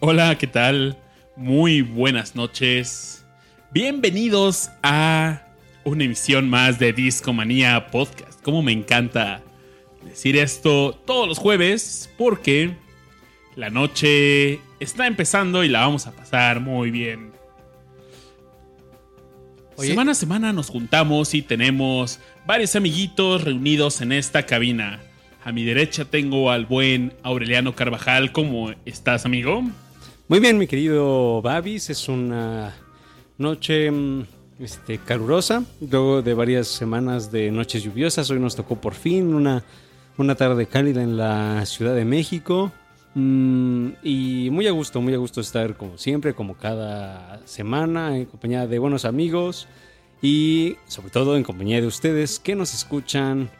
Hola, ¿qué tal? Muy buenas noches. Bienvenidos a una emisión más de Discomanía Podcast. Como me encanta decir esto todos los jueves porque la noche está empezando y la vamos a pasar muy bien. Oye. Semana a semana nos juntamos y tenemos varios amiguitos reunidos en esta cabina. A mi derecha tengo al buen Aureliano Carvajal. ¿Cómo estás, amigo? Muy bien, mi querido Babis. Es una noche mm, este, calurosa. Luego de varias semanas de noches lluviosas, hoy nos tocó por fin una, una tarde cálida en la Ciudad de México. Mm, y muy a gusto, muy a gusto estar como siempre, como cada semana, en compañía de buenos amigos y sobre todo en compañía de ustedes que nos escuchan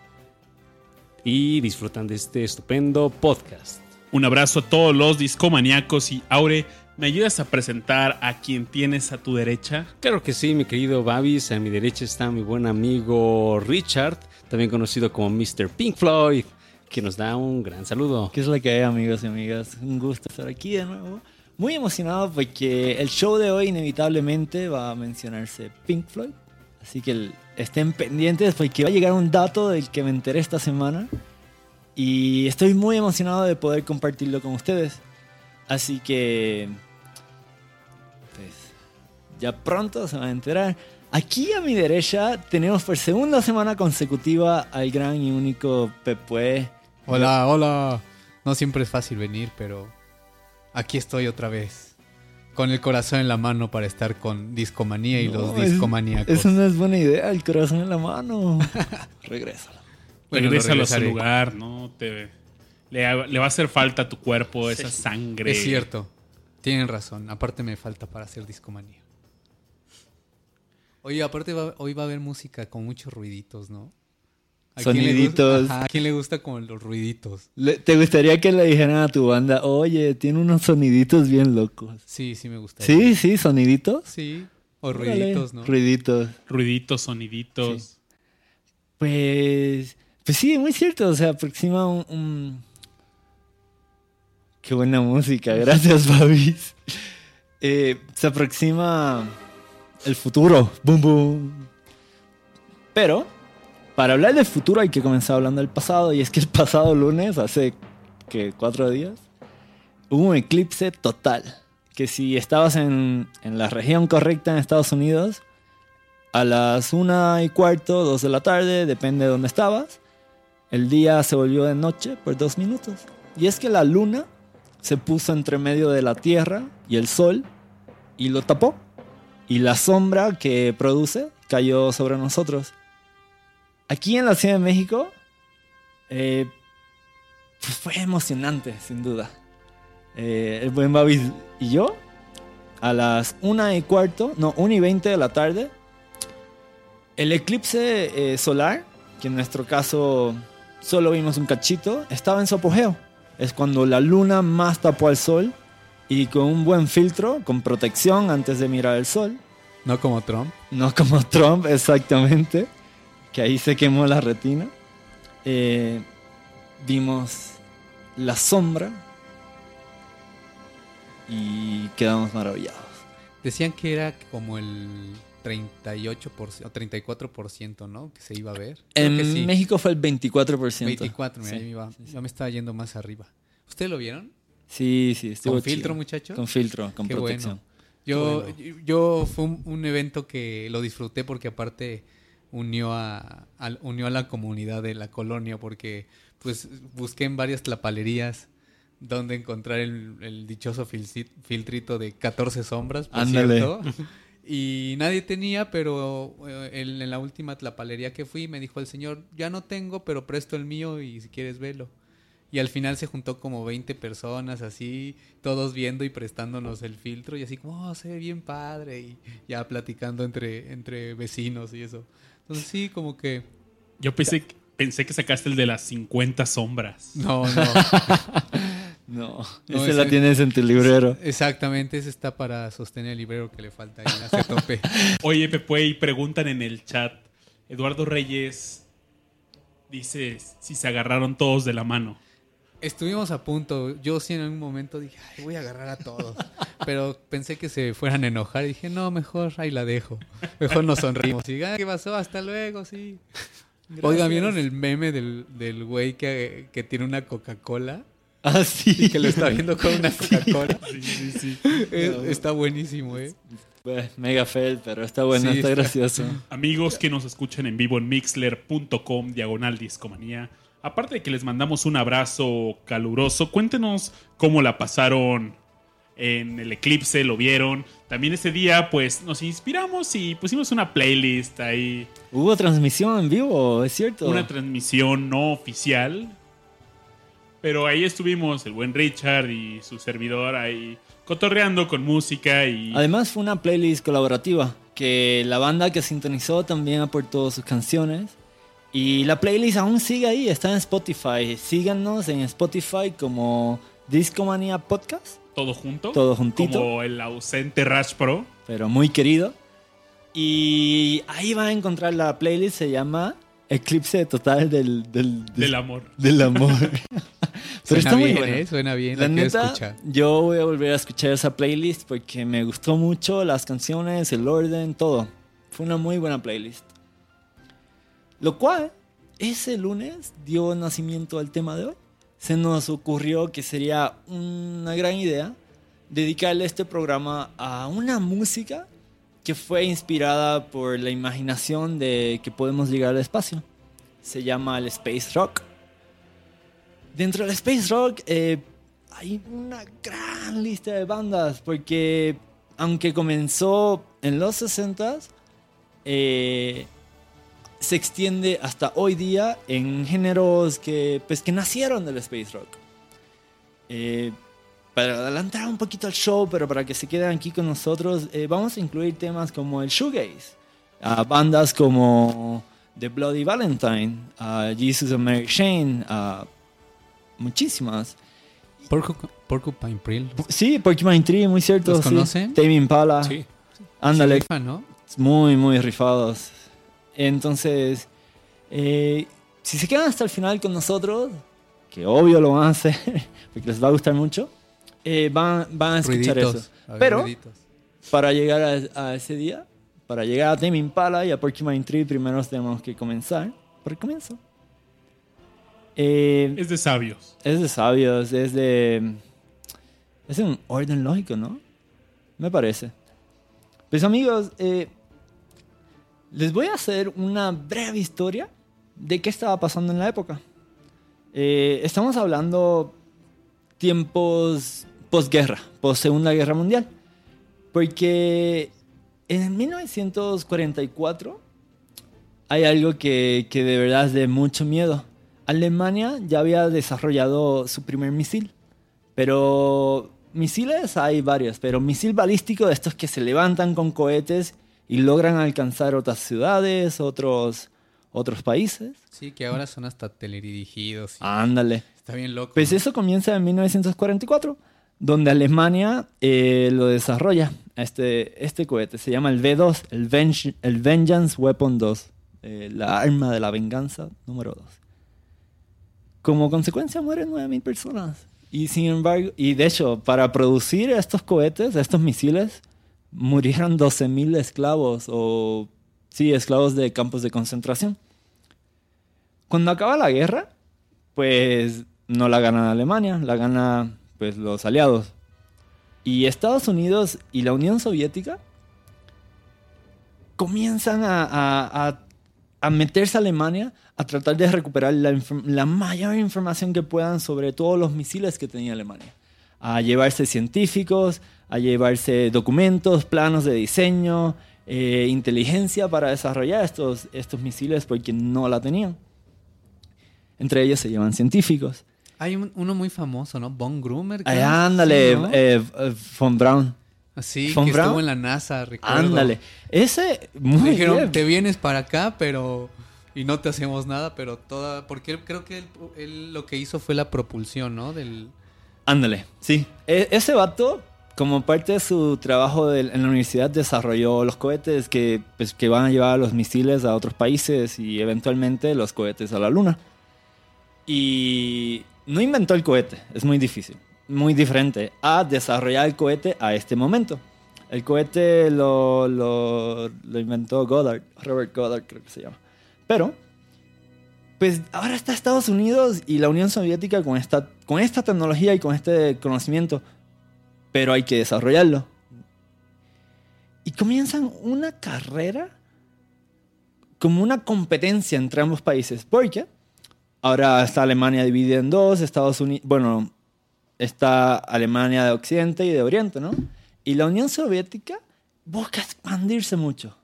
y disfrutan de este estupendo podcast. Un abrazo a todos los discomaníacos y Aure, ¿me ayudas a presentar a quien tienes a tu derecha? Claro que sí, mi querido Babis. A mi derecha está mi buen amigo Richard, también conocido como Mr. Pink Floyd, que nos da un gran saludo. ¿Qué es lo que hay, amigos y amigas? Un gusto estar aquí de nuevo. Muy emocionado porque el show de hoy inevitablemente va a mencionarse Pink Floyd. Así que el- estén pendientes porque va a llegar un dato del que me enteré esta semana. Y estoy muy emocionado de poder compartirlo con ustedes. Así que... Pues, ya pronto se van a enterar. Aquí a mi derecha tenemos por segunda semana consecutiva al gran y único Pepue. Hola, hola. No siempre es fácil venir, pero aquí estoy otra vez. Con el corazón en la mano para estar con Discomanía y los es- discomaníacos. Eso no es buena idea, el corazón en la mano. Regresa. Bueno, lo Regrésalo a su lugar, ¿no? Te, le, le va a hacer falta a tu cuerpo esa sangre. Es cierto. Tienen razón. Aparte me falta para hacer Discomanía. Oye, aparte va- hoy va a haber música con muchos ruiditos, ¿no? ¿A quién le gu- Soniditos. Ajá, ¿A quién le gusta con los ruiditos? Le- ¿Te gustaría que le dijeran a tu banda, oye, tiene unos soniditos bien locos? Sí, sí me gusta. Sí, sí, soniditos. Sí. O ruiditos, ¿no? Ruiditos. Ruiditos, soniditos. Pues, pues sí, muy cierto. Se aproxima un, un- Qué buena música, gracias, Babis. Eh, se aproxima el futuro. Boom, boom. Pero, para hablar del futuro hay que comenzar hablando del pasado. Y es que el pasado lunes, hace que cuatro días, hubo un eclipse total. Que si estabas en, en la región correcta en Estados Unidos, a las una y cuarto, dos de la tarde, depende de dónde estabas, el día se volvió de noche por dos minutos. Y es que la luna se puso entre medio de la Tierra y el Sol y lo tapó. Y la sombra que produce cayó sobre nosotros. Aquí en la Ciudad de México, eh, pues fue emocionante, sin duda. Eh, el buen Babis y yo, a las una y cuarto, no, una y veinte de la tarde, el eclipse eh, solar, que en nuestro caso solo vimos un cachito, estaba en su apogeo. Es cuando la luna más tapó al sol y con un buen filtro, con protección antes de mirar el sol, No como Trump. no como Trump exactamente, que ahí se quemó la retina, eh, vimos la sombra y quedamos maravillados. Decían que era como el 38% o 34%, ¿no? Que se iba a ver. Creo En sí. México fue el 24%. 24, mira, Sí, me iba- ya me estaba yendo más arriba. ¿Ustedes lo vieron? Sí, sí, estuvo ¿Con chido. filtro, muchachos? Con filtro, con Qué protección. Yo, yo fue un, un evento que lo disfruté porque aparte unió a, al- unió a la comunidad de la colonia porque pues busqué en varias tlapalerías donde encontrar el, el dichoso filtrito de 14 sombras, por cierto. Y nadie tenía, pero eh, en, en la última tlapalería que fui me dijo el señor, ya no tengo, pero presto el mío y si quieres velo. Y al final se juntó como 20 personas así, todos viendo y prestándonos el filtro y así como, oh, se ve bien padre y ya platicando entre, entre vecinos y eso. Entonces sí, como que... Yo pensé, pensé que sacaste el de las 50 sombras. No, no. No, No, ese ese- la tienes en tu librero. Exactamente, ese está para sostener el librero que le falta ahí hacia tope. Oye, Pepe, y preguntan en el chat. Eduardo Reyes dice si se agarraron todos de la mano. Estuvimos a punto. Yo sí en algún momento dije, Ay, voy a agarrar a todos. Pero pensé que se fueran a enojar y dije, no, mejor ahí la dejo. Mejor nos sonrimos. Y, "Ah, ¿qué pasó? Hasta luego, sí. Oigan, ¿vieron el meme del, del güey que, que tiene una Coca-Cola? Ah, sí. Y que lo está viendo con una Coca-Cola. Sí, sí, sí. Es- está buenísimo, ¿eh? Mega fail, pero está bueno, Sí, está está- gracioso. Amigos que nos escuchan en vivo en mixler.com, diagonal discomanía. Aparte de que les mandamos un abrazo caluroso, cuéntenos cómo la pasaron en el eclipse, lo vieron. También ese día, pues nos inspiramos y pusimos una playlist ahí, Hubo transmisión en vivo, es cierto. una transmisión no oficial. Pero ahí estuvimos, el buen Richard y su servidor ahí cotorreando con música y Además fue una playlist colaborativa que la banda que sintonizó también aportó sus canciones y la playlist aún sigue ahí, está en Spotify. Síganos en Spotify como Discomanía Podcast, todo junto. todo juntito, Como el ausente Rash Pro. pero muy querido. Y ahí va a encontrar la playlist, se llama Eclipse Total del, del, Del amor. del amor. pero Suena está muy bien, bueno. ¿eh? Suena bien. La La, neta, escuchar. yo voy a volver a escuchar esa playlist porque me gustó mucho las canciones, el orden, todo. Fue una muy buena playlist. Lo cual, ese lunes dio nacimiento al tema de hoy. Se nos ocurrió que sería una gran idea dedicarle este programa a una música que fue inspirada por la imaginación de que podemos llegar al espacio. Se llama el Space Rock. Dentro del Space Rock eh, hay una gran lista de bandas porque aunque comenzó en los 60s, eh, se extiende hasta hoy día en géneros que, pues, que nacieron del Space Rock. Eh, para adelantar un poquito el show, pero para que se queden aquí con nosotros, eh, vamos a incluir temas como el shoegaze, a bandas como The Bloody Valentine, a Jesus and Mary Chain, a muchísimas. Porcu- Porcupine Prill. Sí, Porcupine Tree, muy cierto. ¿Los sí. conocen? Tame Impala. Sí. Ándale, Sí, rifa, ¿no? muy, muy rifados. Entonces, eh, si se quedan hasta el final con nosotros, que obvio lo van a hacer, porque les va a gustar mucho, eh, van, van a escuchar Ruiditos. eso. A Pero, ruiditos. para llegar a, a ese día, para llegar a Tame Impala y a Porcupine Tree, primero tenemos que comenzar por el comienzo. Eh, Es de sabios. es de sabios, es de. Es un orden lógico, ¿no? Me parece. Pues amigos, eh, les voy a hacer una breve historia de qué estaba pasando en la época. Eh, estamos hablando tiempos posguerra, post Segunda Guerra Mundial. Porque en 1944 hay algo que, que de verdad es de mucho miedo. Alemania ya había desarrollado su primer misil, pero misiles hay varios, pero misil balístico de estos que se levantan con cohetes y logran alcanzar otras ciudades, otros, otros países. Sí, que ahora son hasta teledirigidos. y Ándale. Está bien loco. Pues ¿no? eso comienza en 1944, donde Alemania eh, lo desarrolla, este, este cohete. Se llama el V2, el, el Vengeance Weapon 2, eh, la arma de la venganza número 2. Como consecuencia mueren 9.000 personas. Y sin embargo, y de hecho, para producir estos cohetes, estos misiles, murieron 12.000 esclavos o, sí, esclavos de campos de concentración. Cuando acaba la guerra, pues no la gana Alemania, la gana pues los aliados. Y Estados Unidos y la Unión Soviética comienzan a, a- a- meterse a Alemania a tratar de recuperar la, la mayor información que puedan sobre todos los misiles que tenía Alemania. A llevarse científicos, a llevarse documentos, planos de diseño, eh, inteligencia para desarrollar estos, estos misiles porque no la tenían. Entre ellos se llevan científicos. Hay un- uno muy famoso, ¿no? Von Grumer. Ay, creo. ándale, Sí, ¿no? eh, eh, von Braun. Sí, Von que Braun. estuvo en la NASA, recuerdo. Ándale. Ese, muy dijeron, bien. te vienes para acá, pero... Y no te hacemos nada, pero toda... Porque creo que él, él lo que hizo fue la propulsión, ¿no? Del, Ándale, sí. E- ese vato, como parte de su trabajo del- en la universidad, desarrolló los cohetes que, pues, que van a llevar los misiles a otros países y eventualmente los cohetes a la luna. Y no inventó el cohete, es muy difícil, muy diferente a desarrollar el cohete a este momento. El cohete lo, lo, lo inventó Goddard, Robert Goddard creo que se llama. Pero, pues ahora está Estados Unidos y la Unión Soviética con esta, con esta tecnología y con este conocimiento, pero hay que desarrollarlo. Y comienzan una carrera como una competencia entre ambos países, porque ahora está Alemania dividida en dos, Estados Unidos, bueno, está Alemania de Occidente y de Oriente, ¿no? Y la Unión Soviética busca expandirse mucho.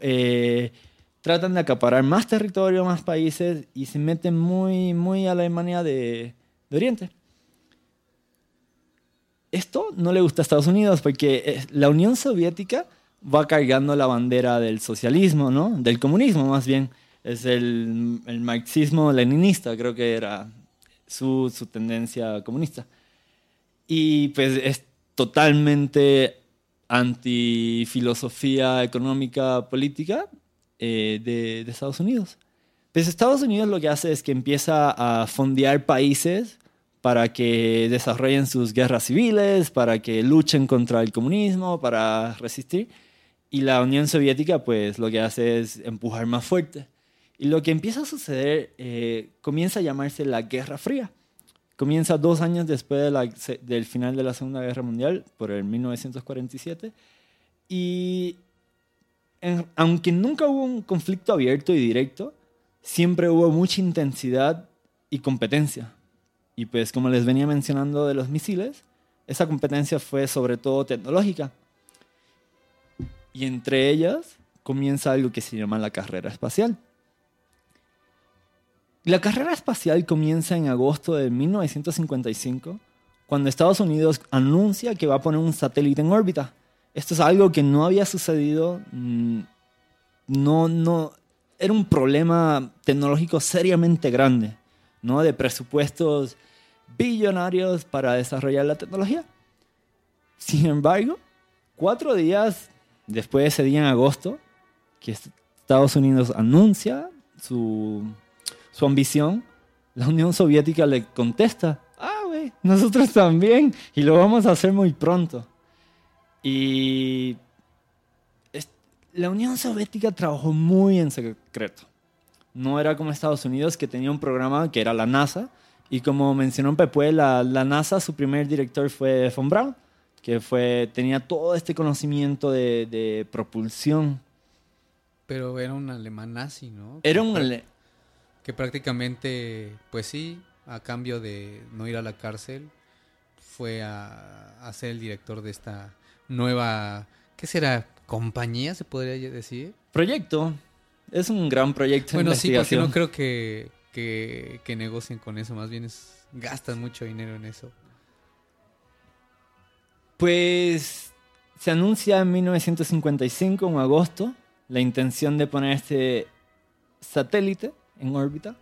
Eh, tratan de acaparar más territorio, más países y se meten muy, muy a la Alemania de, de Oriente. Esto no le gusta a Estados Unidos porque eh, la Unión Soviética va cargando la bandera del socialismo, ¿no? Del comunismo más bien. Es el, el marxismo-leninista, creo que era su, su tendencia comunista. Y pues es totalmente anti-filosofía económica política eh, de, de Estados Unidos. Pues Estados Unidos lo que hace es que empieza a fondear países para que desarrollen sus guerras civiles, para que luchen contra el comunismo, para resistir. Y la Unión Soviética pues lo que hace es empujar más fuerte. Y lo que empieza a suceder eh, comienza a llamarse la Guerra Fría. Comienza dos años después del final de la Segunda Guerra Mundial, por el 1947. Y aunque nunca hubo un conflicto abierto y directo, siempre hubo mucha intensidad y competencia. Y pues como les venía mencionando de los misiles, esa competencia fue sobre todo tecnológica. Y entre ellas comienza algo que se llama la carrera espacial. La carrera espacial comienza en agosto de 1955, cuando Estados Unidos anuncia que va a poner un satélite en órbita. Esto es algo que no había sucedido, mm, no, no, era un problema tecnológico seriamente grande, ¿no? De presupuestos billonarios para desarrollar la tecnología. Sin embargo, cuatro días después de ese día en agosto, que Estados Unidos anuncia su, su ambición, la Unión Soviética le contesta, ah, güey, nosotros también, y lo vamos a hacer muy pronto. Y la Unión Soviética trabajó muy en secreto. No era como Estados Unidos, que tenía un programa que era la NASA, y como mencionó Pepe, la, la NASA, su primer director fue von Braun, que fue, tenía todo este conocimiento de, de propulsión. Pero era un alemán nazi, ¿no? Era un... prá- ale- Que prácticamente, pues sí, a cambio de no ir a la cárcel, fue a, a ser el director de esta nueva, ¿qué será? ¿Compañía se podría decir? proyecto. Es un gran proyecto de Bueno, sí, porque no creo que, que, que negocien con eso, más bien es, gastan mucho dinero en eso. Pues se anuncia en 1955, en agosto, la intención de poner este satélite en órbita.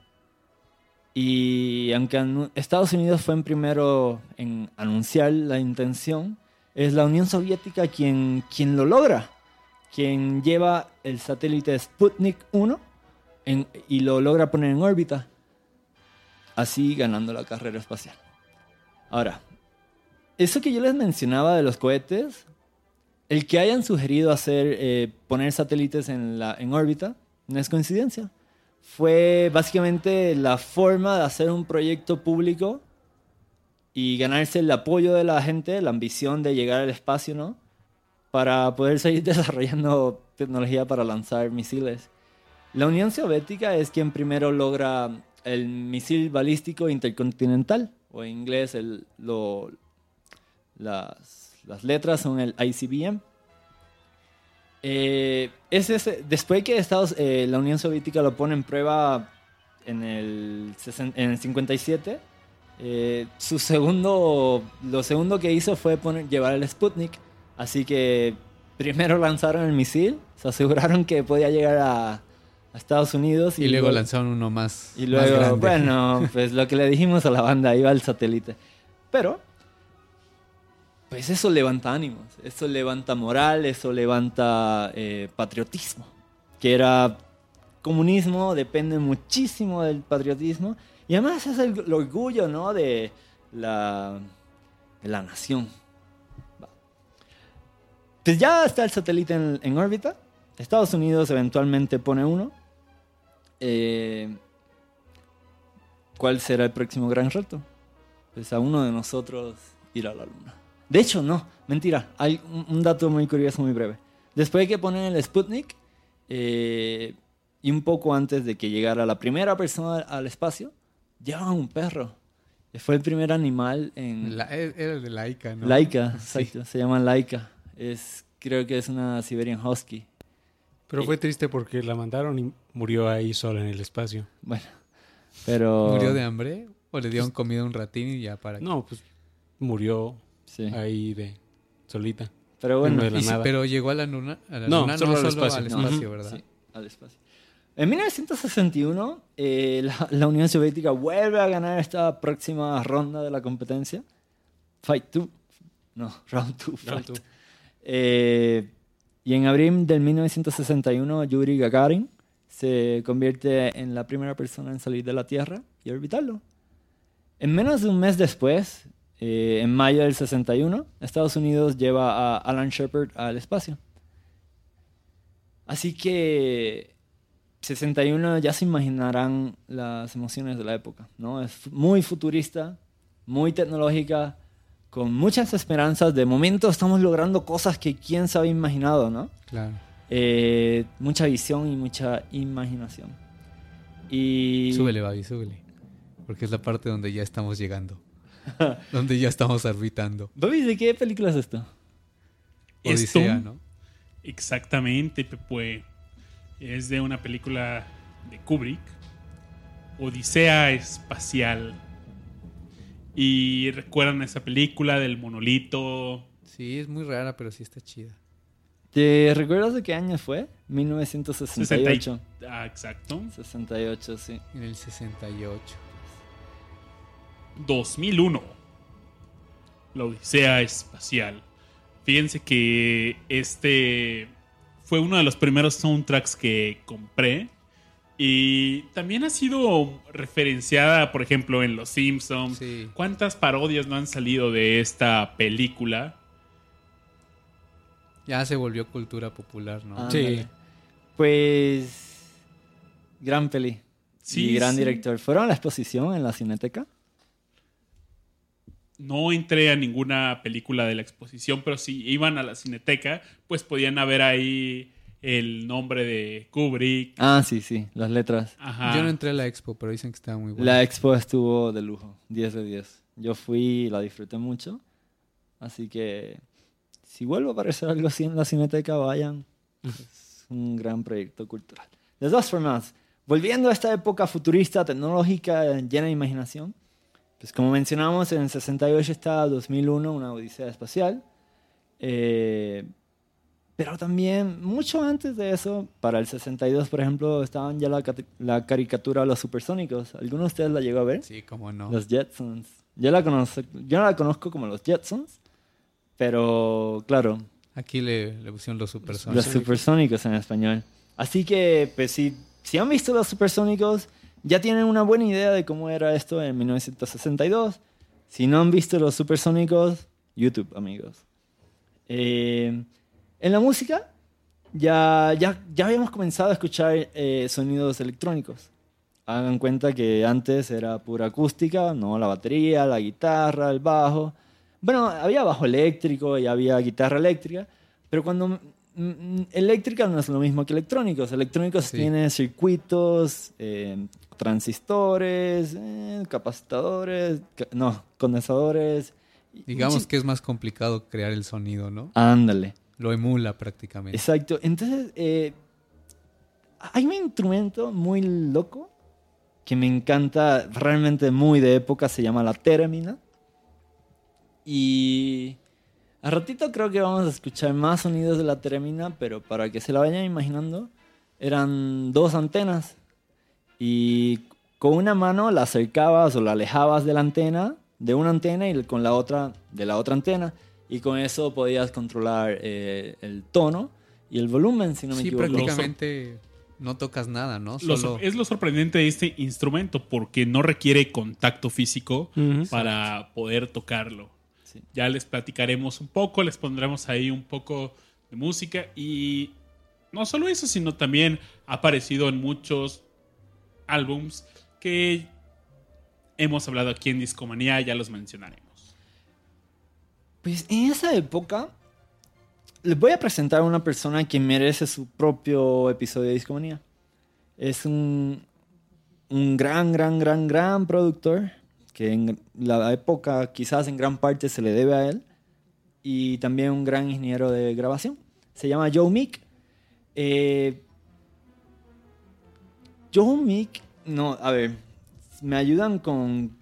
Y aunque Estados Unidos fue en primero en anunciar la intención, es la Unión Soviética quien, quien lo logra, quien lleva el satélite Sputnik 1 en- y lo logra poner en órbita, así ganando la carrera espacial. Ahora, eso que yo les mencionaba de los cohetes, el que hayan sugerido hacer eh, poner satélites en, la, en órbita, no es coincidencia. Fue básicamente la forma de hacer un proyecto público y ganarse el apoyo de la gente, la ambición de llegar al espacio, ¿no? Para poder seguir desarrollando tecnología para lanzar misiles. La Unión Soviética es quien primero logra el misil balístico intercontinental, o en inglés el, lo, las, las letras son el ICBM. Eh, es ese- después que Estados, eh, la Unión Soviética lo pone en prueba en el, en el 57, eh, su segundo, lo segundo que hizo fue poner, llevar el Sputnik. Así que primero lanzaron el misil, se aseguraron que podía llegar a, a Estados Unidos Y, luego lanzaron uno más. y más luego, grande. bueno, pues lo que le dijimos a la banda, iba el satélite. Pero pues eso levanta ánimos, eso levanta moral, eso levanta eh, patriotismo, que era comunismo, depende muchísimo del patriotismo, y además es el, orgullo, ¿no? De la, de la nación. Pues ya está el satélite en, en órbita, Estados Unidos eventualmente pone uno. Eh, ¿Cuál será el próximo gran reto? Pues a uno de nosotros ir a la luna. De hecho, no, mentira. Hay un, un dato muy curioso, muy breve. Después de que ponen el Sputnik, eh, y un poco antes de que llegara la primera persona al espacio, llevaban un perro. Fue el primer animal en... La- e- era el de Laika, ¿no? Laika, Sí. exacto. Se llama Laika. Es, creo que es una Siberian Husky. Pero fue triste porque la mandaron y murió ahí sola en el espacio. Bueno, pero... ¿Murió de hambre? ¿O le dieron comida a un ratín y ya para No, pues murió Sí. ahí de solita. Pero bueno, No Y nada. pero llegó a la luna, a la No, luna, solo no al espacio. al. ¿verdad? Sí, al espacio. En 1961, eh, la, la Unión Soviética vuelve a ganar esta próxima ronda de la competencia. Fight 2. No, Round 2. Round Fight. two. Eh, y en abril del 1961, Yuri Gagarin se convierte en la primera persona en salir de la Tierra y orbitarlo. En menos de un mes después, eh, en mayo del 61, Estados Unidos lleva a Alan Shepard al espacio. Así que 61 ya se imaginarán las emociones de la época, ¿no? Es muy futurista, muy tecnológica, con muchas esperanzas. De momento estamos logrando cosas que quién se había imaginado, ¿no? Claro. Eh, mucha visión y mucha imaginación. Y Súbele, Babi, súbele. Porque es la parte donde ya estamos llegando. donde ya estamos orbitando. Bobby, ¿de qué película es esto? Esto, Odisea, ¿no? exactamente, Pepe, es de una película de Kubrick, Odisea Espacial. Y recuerdan esa película del monolito. Sí, es muy rara, pero sí está chida. ¿Te recuerdas de qué año fue? 1968. Ah, exacto. 68, sí. En el 68. 2001. La Odisea Espacial. Fíjense que este fue uno de los primeros soundtracks que compré. Y también ha sido referenciada, por ejemplo, en Los Simpsons. Sí. ¿Cuántas parodias no han salido de esta película? Ya se volvió cultura popular, ¿no? Ah, Sí. Pues. Gran peli. Sí, y gran sí. director. ¿Fueron a la exposición en la Cineteca? No entré a ninguna película de la exposición, pero si iban a la cineteca, pues podían haber ahí el nombre de Kubrick. Ah, sí, sí, las letras. Ajá. Yo no entré a la expo, pero dicen que estaba muy buena. La expo estuvo de lujo, 10 de 10. Yo fui y la disfruté mucho. Así que si vuelvo a aparecer algo así en la Cineteca, vayan. Es un gran proyecto cultural. De todas formas, volviendo a esta época futurista, tecnológica, llena de imaginación, pues como mencionamos, en el 68 está 2001, una odisea espacial. Eh, pero también, mucho antes de eso, para el 62, por ejemplo, estaban ya la, la caricatura Los Supersónicos. ¿Alguno de ustedes la llegó a ver? Sí, cómo no. Los Jetsons. Yo la, conozco, yo no la conozco como los Jetsons, pero claro, Aquí le, le pusieron los los supersónicos. Supersónicos en español. Así que, pues si, si han visto los Supersónicos, ya tienen una buena idea de cómo era esto en 1962. Si no han visto los Supersónicos, YouTube, amigos. Eh, en la música, ya, ya, ya habíamos comenzado a escuchar eh, sonidos electrónicos. Hagan cuenta que antes era pura acústica, no la batería, la guitarra, el bajo. Bueno, había bajo eléctrico y había guitarra eléctrica, pero cuando mm, mm, eléctrica no es lo mismo que electrónicos. Electrónicos Sí. tiene circuitos, eh, transistores, eh, capacitadores, ca- no, condensadores. Digamos que es más complicado crear el sonido, ¿no? Ándale. Lo emula prácticamente. Exacto. Entonces, eh, hay un instrumento muy loco que me encanta, realmente muy de época, se llama la téramina. Y a ratito creo que vamos a escuchar más sonidos de la téramina, pero para que se la vayan imaginando, eran dos antenas. Y con una mano la acercabas o la alejabas de la antena, de una antena y con la otra de la otra antena. y con eso podías controlar eh, el tono y el volumen, si no me Sí, equivoco. prácticamente no tocas nada, ¿no? Lo Solo... sor- es lo sorprendente de este instrumento porque no requiere contacto físico Ujú. para poder tocarlo. Ya les platicaremos un poco, les pondremos ahí un poco de música y no solo eso, sino también ha aparecido en muchos álbums que hemos hablado aquí en Discomanía, ya los mencionaremos. Pues en esa época les voy a presentar a una persona que merece su propio episodio de Discomanía. Es un, un gran, gran, gran, gran productor que en la época quizás en gran parte se le debe a él y también un gran ingeniero de grabación. Se llama Joe Meek. Eh, Joe Meek, no, a ver, me ayudan con...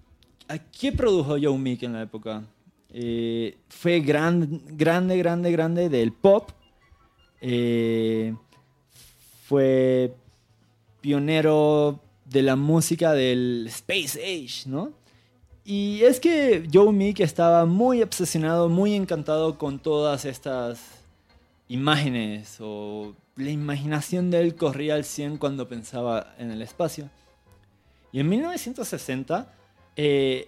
¿a ¿Qué produjo Joe Meek en la época? Eh, fue gran, grande, grande, grande del pop. Eh, fue pionero de la música del Space Age, ¿no? Y es que Joe Meek estaba muy obsesionado, muy encantado con todas estas imágenes o la imaginación de él corría al 100 cuando pensaba en el espacio. Y en 1960 eh,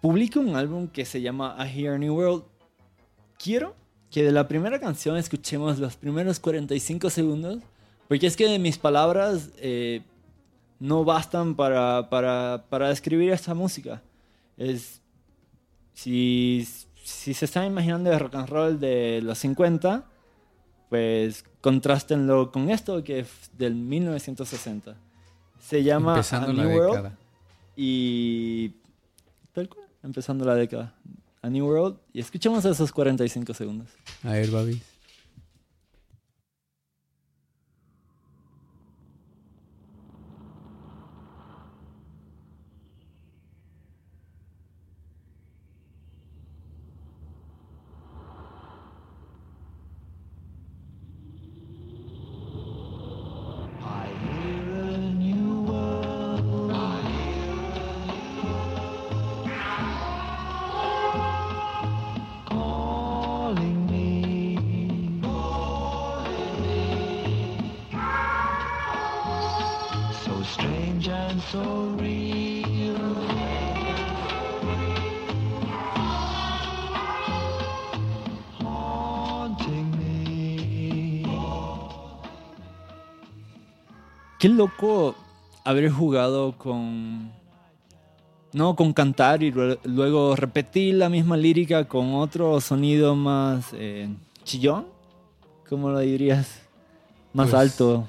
publica un álbum que se llama A Here New World. Quiero que de la primera canción escuchemos los primeros 45 segundos, porque es que de mis palabras eh, no bastan para, para, para describir esta música. Es, si, si se están imaginando el rock and roll de los 50, pues contrástenlo con esto que es del 1960. Se llama Empezando A la New World década. y tal cual, empezando la década. A New World y escuchemos esos 45 segundos. A ver, Babis. Qué loco haber jugado con. No, con cantar y lue- luego repetir la misma lírica con otro sonido más eh, chillón. ¿Cómo lo dirías? Más Pues, alto.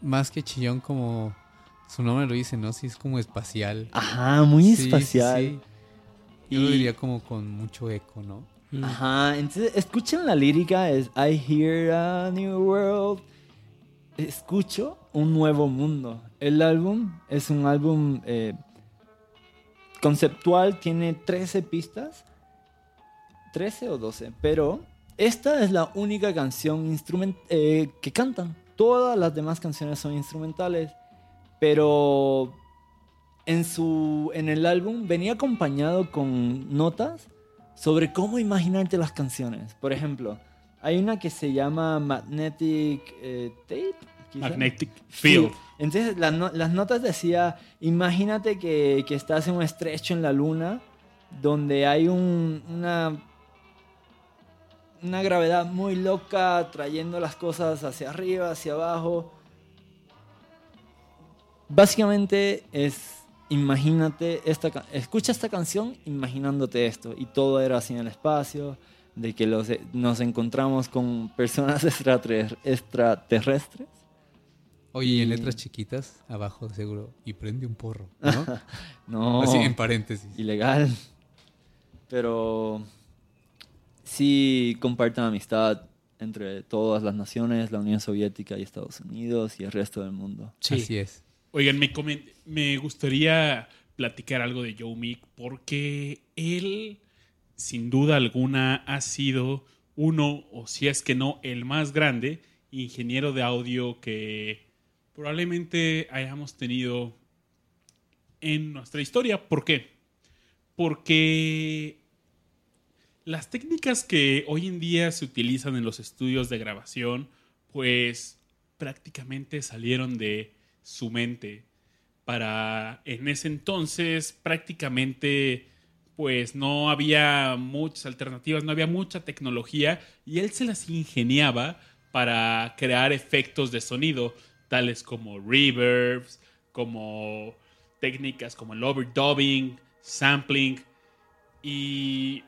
Más que chillón como su nombre lo dice, ¿no? Sí, es como espacial. Ajá, muy Sí, espacial. sí. Yo lo Y- diría como con mucho eco, ¿no? Ajá, entonces escuchen la lírica, es I hear a new world. Escucho un nuevo mundo. El álbum es un álbum eh, conceptual, tiene 13 pistas, 13 o 12, pero esta es la única canción instrument eh, que cantan. Todas las demás canciones son instrumentales, pero en, su, en el álbum venía acompañado con notas sobre cómo imaginarte las canciones. Por ejemplo, hay una que se llama Magnetic eh, Tape. quizá. Magnetic Sí. Field. Entonces la no- las notas decía, imagínate que, que estás en un estrecho en la luna donde hay un- una, una gravedad muy loca trayendo las cosas hacia arriba, hacia abajo. Básicamente es, imagínate, esta, escucha esta canción imaginándote esto. Y todo era así en el espacio, de que los, nos encontramos con personas extraterrestres. Oye, y en letras chiquitas, abajo seguro, y prende un porro, ¿no? No. Así en paréntesis. ilegal. Pero sí comparten amistad entre todas las naciones, la Unión Soviética y Estados Unidos y el resto del mundo. Sí. Así es. Oigan, me, comen- me gustaría platicar algo de Joe Meek porque él, sin duda alguna, ha sido uno, o si es que no, el más grande ingeniero de audio que probablemente hayamos tenido en nuestra historia. ¿Por qué? Porque las técnicas que hoy en día se utilizan en los estudios de grabación, pues prácticamente salieron de su mente. Para en ese entonces prácticamente pues no había muchas alternativas, no había mucha tecnología y él se las ingeniaba para crear efectos de sonido, tales como reverbs, como técnicas como el overdubbing, sampling y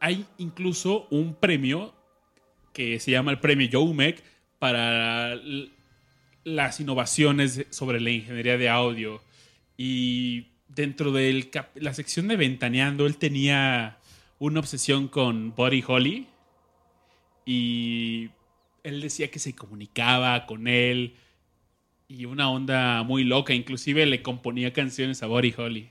hay incluso un premio que se llama el premio Joumec para las innovaciones sobre la ingeniería de audio. Y dentro de la sección de Ventaneando él tenía una obsesión con Buddy Holly y él decía que se comunicaba con él y una onda muy loca, inclusive le componía canciones a Buddy Holly.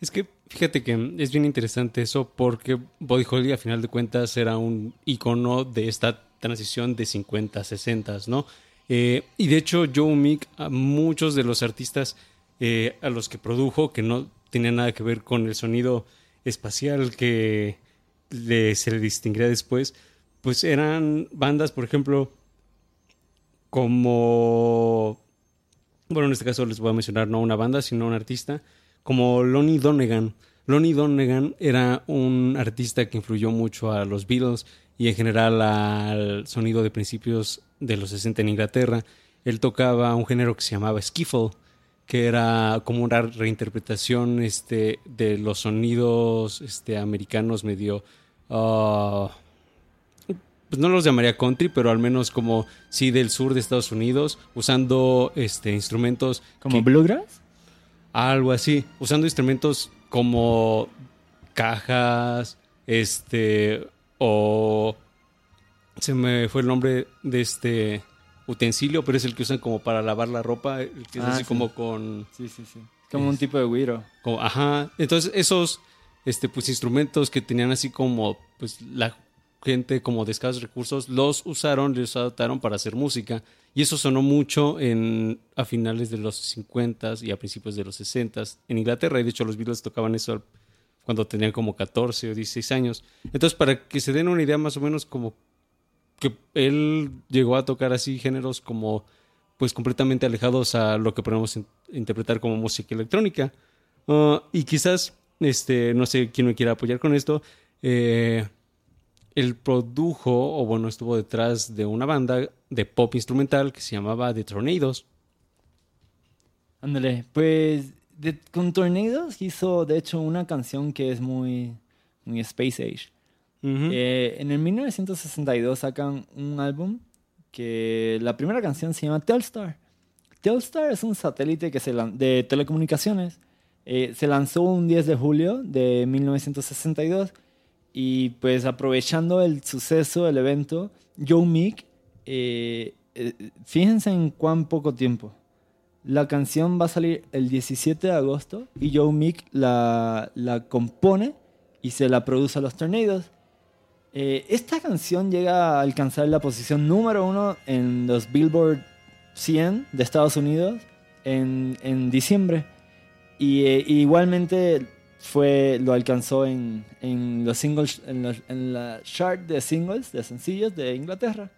Es que fíjate que es bien interesante eso porque Buddy Holly a final de cuentas era un icono de esta transición de 50 60, ¿no? Eh, y de hecho Joe Meek a muchos de los artistas eh, a los que produjo que no tenían nada que ver con el sonido espacial que se le distinguiría después, pues eran bandas, por ejemplo, como bueno, en este caso les voy a mencionar no una banda, sino un artista, como Lonnie Donegan. Lonnie Donegan era un artista que influyó mucho a los Beatles y en general al sonido de principios de los 60 en Inglaterra. Él tocaba un género que se llamaba skiffle, que era como una reinterpretación este, de los sonidos este, americanos medio... ah, pues no los llamaría country, pero al menos como sí del sur de Estados Unidos, usando este instrumentos ¿Como que- Bluegrass? algo así, usando instrumentos como cajas, este o se me fue el nombre de este utensilio, pero es el que usan como para lavar la ropa, el que es Ah, así sí. como con Sí, sí, sí. Como un tipo de güiro. como, ajá. Entonces, esos este, pues, instrumentos que tenían así como pues, la gente como de escasos recursos, los usaron, los adaptaron para hacer música. Y eso sonó mucho en, a finales de los 50 y a principios de los 60 en Inglaterra. Y de hecho, los Beatles tocaban eso cuando tenían como 14 o 16 años. Entonces, para que se den una idea más o menos como que él llegó a tocar así géneros como pues completamente alejados a lo que podemos in- interpretar como música electrónica. Ah, y quizás, este, no sé quién me quiera apoyar con esto, eh, él produjo, o bueno, estuvo detrás de una banda de pop instrumental que se llamaba The Tornadoes. Ándale, pues de- con Tornadoes hizo de hecho una canción que es muy, muy Space Age. Ujú. Eh, en el 1962 sacan un álbum que la primera canción se llama Telstar. Telstar es un satélite que se de telecomunicaciones. Eh, se lanzó un 10 de julio de 1962 y pues aprovechando el suceso del evento, Joe Meek, eh, eh, fíjense en cuán poco tiempo. La canción va a salir el 17 de agosto y Joe Meek la, la compone y se la produce a los Tornadoes. Eh, esta canción llega a alcanzar la posición número uno en los Billboard 100 de Estados Unidos en, en diciembre. Y eh, igualmente fue, lo alcanzó en, en los singles, en, la chart de singles, de sencillos de Inglaterra.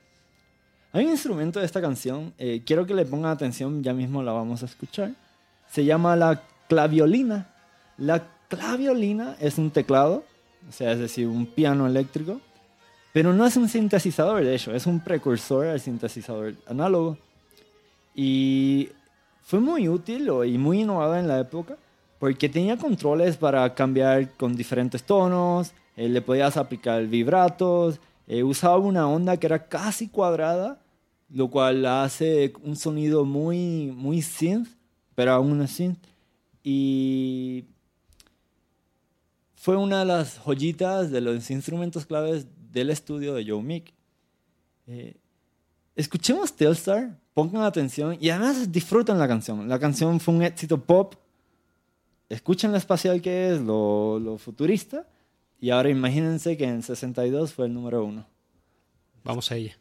Hay un instrumento de esta canción, eh, quiero que le pongan atención, ya mismo la vamos a escuchar. Se llama la claviolina. La claviolina es un teclado, o sea, es decir, un piano eléctrico, pero no es un sintetizador, de hecho, es un precursor al sintetizador análogo. Y fue muy útil y muy innovador en la época porque tenía controles para cambiar con diferentes tonos, eh, le podías aplicar vibratos, eh, usaba una onda que era casi cuadrada, lo cual hace un sonido muy, muy synth, pero aún synth. Y fue una de las joyitas de los instrumentos claves del estudio de Joe Meek. Eh, escuchemos Telstar, pongan atención y además disfruten la canción. La canción fue un éxito pop. Escuchen lo espacial que es, lo, lo futurista. Y ahora imagínense que en 62 fue el número uno. Vamos a ella.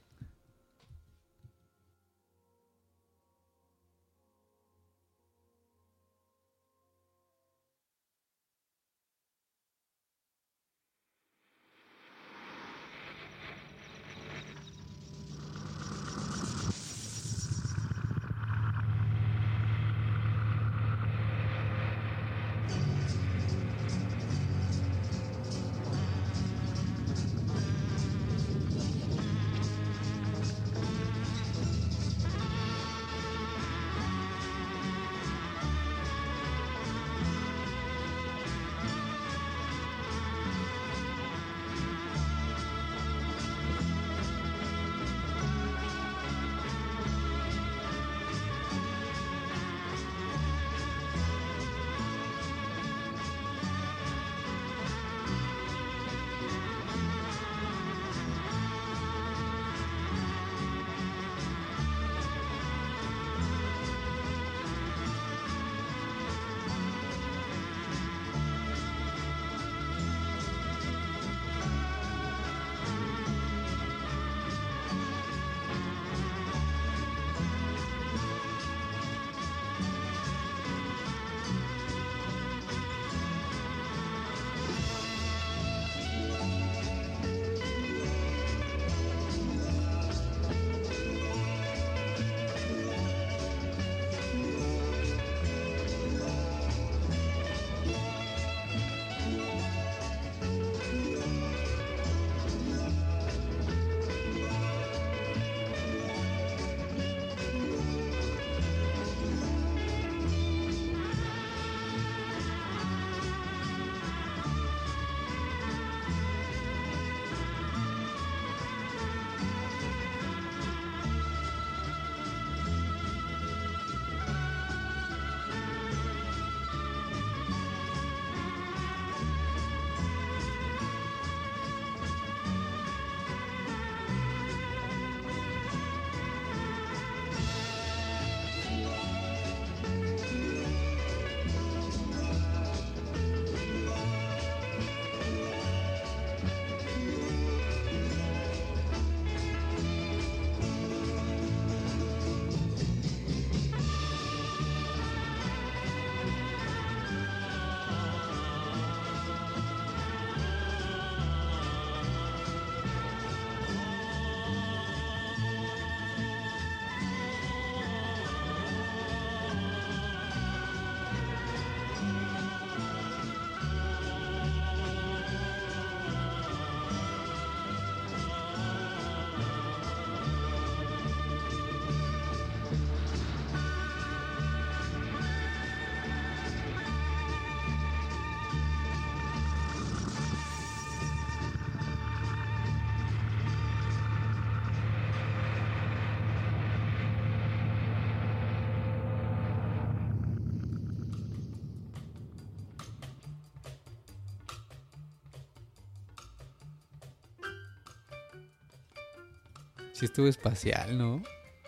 Sí estuvo espacial, ¿no?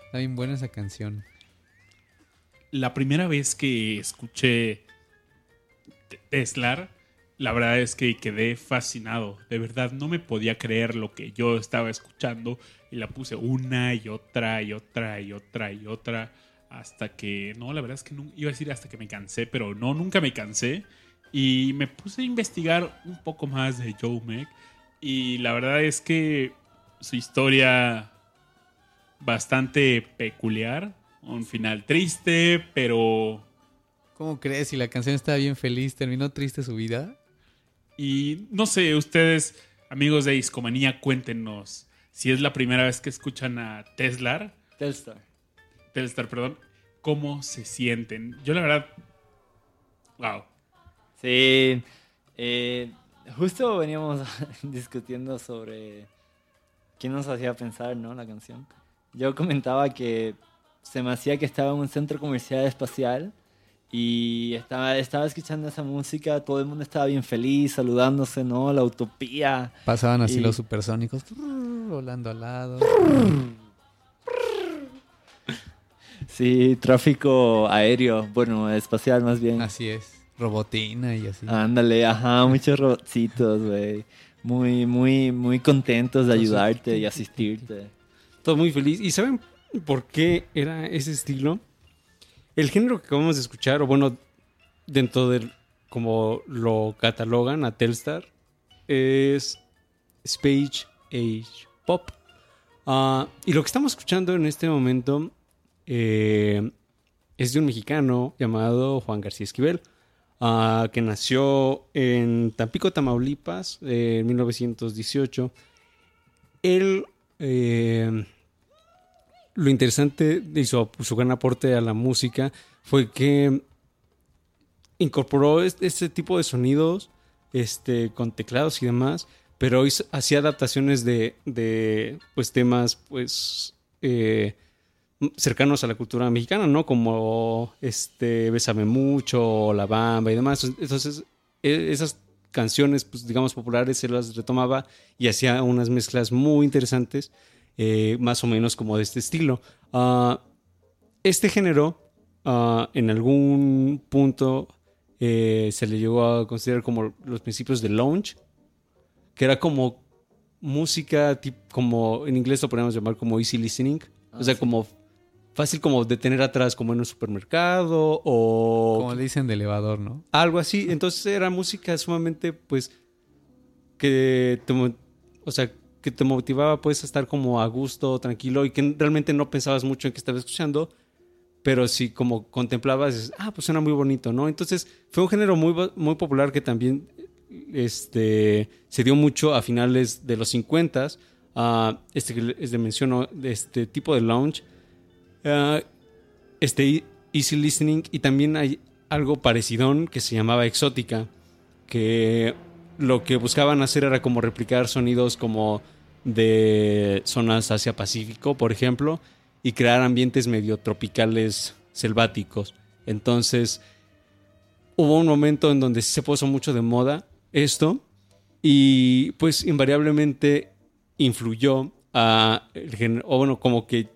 Está bien buena esa canción. La primera vez que escuché Te- Tesla, la verdad es que quedé fascinado. De verdad, no me podía creer lo que yo estaba escuchando. Y la puse una y otra y otra y otra y otra. Hasta que, no, la verdad es que no, iba a decir hasta que me cansé, pero no, nunca me cansé. Y me puse a investigar un poco más de Joe Meg. Y la verdad es que su historia bastante peculiar. Un final triste, pero... ¿Cómo crees? Si la canción estaba bien feliz, terminó triste su vida. Y no sé, ustedes, amigos de Discomanía, cuéntenos si es la primera vez que escuchan a Tesla, Telstar. Telstar, perdón, cómo se sienten. Yo la verdad, wow. Sí, eh, justo veníamos discutiendo sobre qué nos hacía pensar, ¿no? La canción. Yo comentaba que se me hacía que estaba en un centro comercial espacial y estaba, estaba escuchando esa música, todo el mundo estaba bien feliz, saludándose, ¿no? La utopía. Pasaban así Y- los supersónicos, volando al lado. Sí, tráfico aéreo, bueno, espacial más bien. Así es. Robotina y así. Ándale, ajá, muchos robotcitos, güey. Muy, muy, muy contentos de ayudarte y asistirte. Todo muy feliz. ¿Y saben por qué era ese estilo? El género que acabamos de escuchar, o bueno, dentro de como lo catalogan a Telstar, es Space Age Pop. Ah, y lo que estamos escuchando en este momento eh, es de un mexicano llamado Juan García Esquivel, ah, que nació en Tampico, Tamaulipas, en 1918. Él, eh, lo interesante de su, su gran aporte a la música fue que incorporó este, este tipo de sonidos este, con teclados y demás, pero hizo- hacía adaptaciones de, de, pues, temas pues, eh, cercanos a la cultura mexicana, ¿no? Como este, Bésame Mucho, La Bamba y demás. Entonces, e- esas canciones, pues, digamos, populares, se las retomaba y hacía unas mezclas muy interesantes, eh, más o menos como de este estilo. Ah, este género, ah, en algún punto, eh, se le llegó a considerar como los principios de lounge, que era como música, tip- como en inglés lo podríamos llamar como easy listening, o sea, como fácil como de tener atrás, como en un supermercado o Como le dicen de elevador, ¿no? algo así. Entonces era música sumamente, pues, que te, o sea, que te motivaba, pues, a estar como a gusto, tranquilo y que realmente no pensabas mucho en que estabas escuchando, pero sí como contemplabas, dices, ah, pues suena muy bonito, ¿no? Entonces fue un género muy, muy popular que también este, se dio mucho a finales de los 50 ah, este que les menciono, este tipo de lounge, ah, este easy listening y también hay algo parecido que se llamaba exótica, que lo que buscaban hacer era como replicar sonidos como de zonas Asia Pacífico, por ejemplo, y crear ambientes medio tropicales selváticos. Entonces, hubo un momento en donde se puso mucho de moda esto y pues invariablemente influyó a el o bueno, como que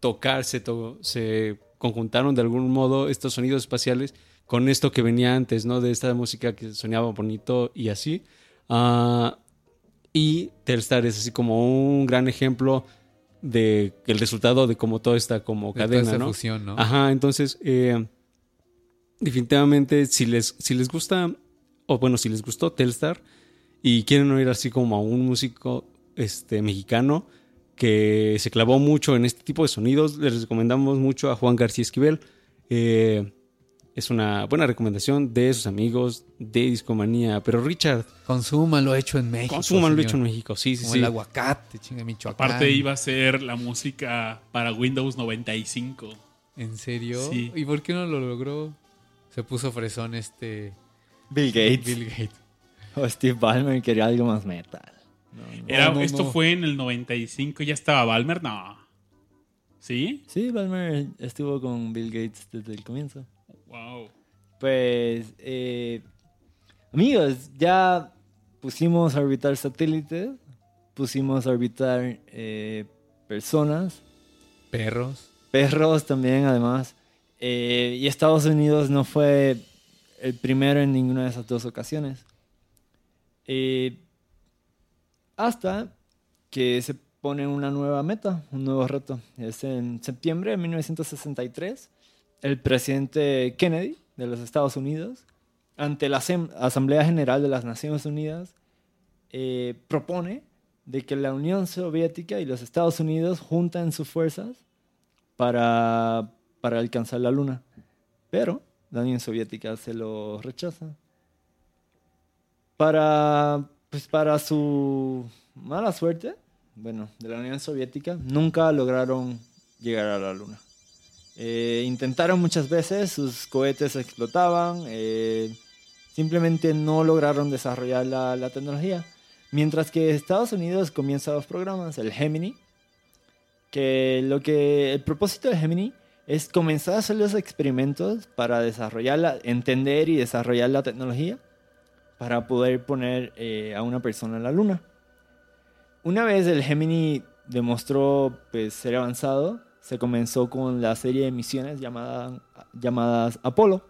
tocarse, to- se conjuntaron de algún modo estos sonidos espaciales con esto que venía antes, ¿no? De esta música que sonaba bonito y así. Ah, y Telstar es así como un gran ejemplo de el resultado de cómo todo está como De toda cadena, esa ¿no? fusión, ¿no? Ajá, entonces, eh, definitivamente, si les, si les gusta, o bueno, si les gustó Telstar y quieren oír así como a un músico este, mexicano que se clavó mucho en este tipo de sonidos, les recomendamos mucho a Juan García Esquivel. Eh, es una buena recomendación de sus amigos de Discomanía. Pero Richard, Consuman lo hecho en México. consuman lo hecho en México. Sí, sí, Como sí. el aguacate, chinga Michoacán. Aparte iba a ser la música para Windows 95. ¿En serio? Sí. ¿Y por qué no lo logró? Se puso fresón este Bill Gates Bill Gates. o Steve Ballmer quería algo más metal. No, no. Era, no, esto no. fue en el 95, ya estaba Balmer, no. ¿Sí? Sí, Ballmer estuvo con Bill Gates desde el comienzo. Wow. Pues, eh, amigos, ya pusimos a orbitar satélites, pusimos a orbitar eh, personas, Perros. perros también además. Eh, y Estados Unidos no fue el primero en ninguna de esas dos ocasiones. Eh, hasta que se pone una nueva meta, un nuevo reto. Es en septiembre de 1963, el presidente Kennedy de los Estados Unidos, ante la Asamblea General de las Naciones Unidas, eh, propone de que la Unión Soviética y los Estados Unidos junten sus fuerzas para, para alcanzar la Luna. Pero la Unión Soviética se lo rechaza. Para, pues para su mala suerte, bueno, de la Unión Soviética, nunca lograron llegar a la Luna. Eh, intentaron muchas veces, sus cohetes explotaban, eh, simplemente no lograron desarrollar la, tecnología. Mientras que Estados Unidos comienza dos programas, el Gemini, que lo que el propósito de Gemini es comenzar a hacer los experimentos para desarrollar, la- entender y desarrollar la tecnología para poder poner eh, a una persona en la luna. Una vez el Gemini demostró pues, ser avanzado, se comenzó con la serie de misiones llamada, llamadas Apolo.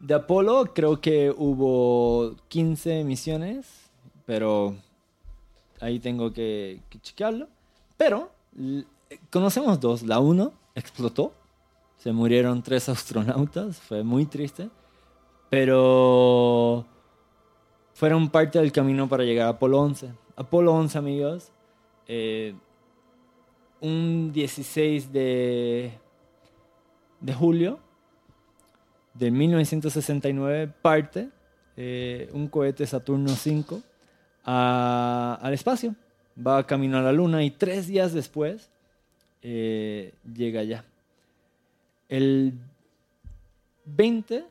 De Apolo creo que hubo 15 misiones, pero ahí tengo que, que. Pero conocemos dos. La 1 explotó, se murieron tres astronautas, fue muy triste, pero fueron parte del camino para llegar a Apolo 11. Apolo 11, amigos, eh, un 16 de, de julio de 1969 parte eh, un cohete Saturno 5 a- al espacio. Va camino a la Luna y tres días después eh, llega allá. El 20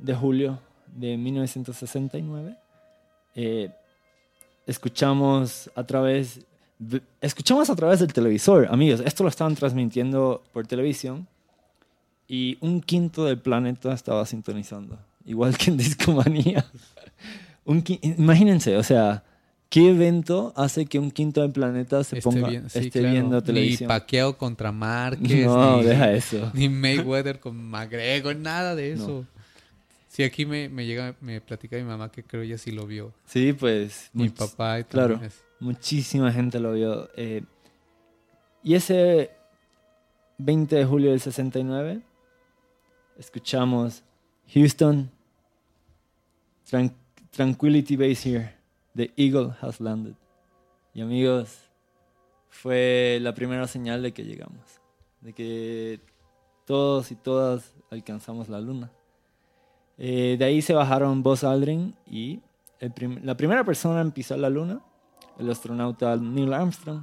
de julio de 1969 eh, escuchamos a través escuchamos a través del televisor, amigos. Esto lo estaban transmitiendo por televisión y un quinto del planeta estaba sintonizando, igual que en Discomanía. Un imagínense, o sea, ¿qué evento hace que un quinto del planeta se ponga bien- sí, esté claro. viendo Ni televisión? Pacquiao contra Márquez. No, ni, deja eso. Ni Mayweather con McGregor, nada de No. Sí, aquí me, me llega, me platica mi mamá que creo ella sí lo vio. Sí, pues. Mi papá y claro. Muchísima gente lo vio. eh, y ese 20 de julio del 69, escuchamos Houston, Tran- Tranquility Base here. The Eagle has landed. Y amigos, fue la primera señal de que llegamos. De que todos y todas alcanzamos la luna. Eh, de ahí se bajaron Buzz Aldrin y la primera persona en pisar la luna el astronauta Neil Armstrong.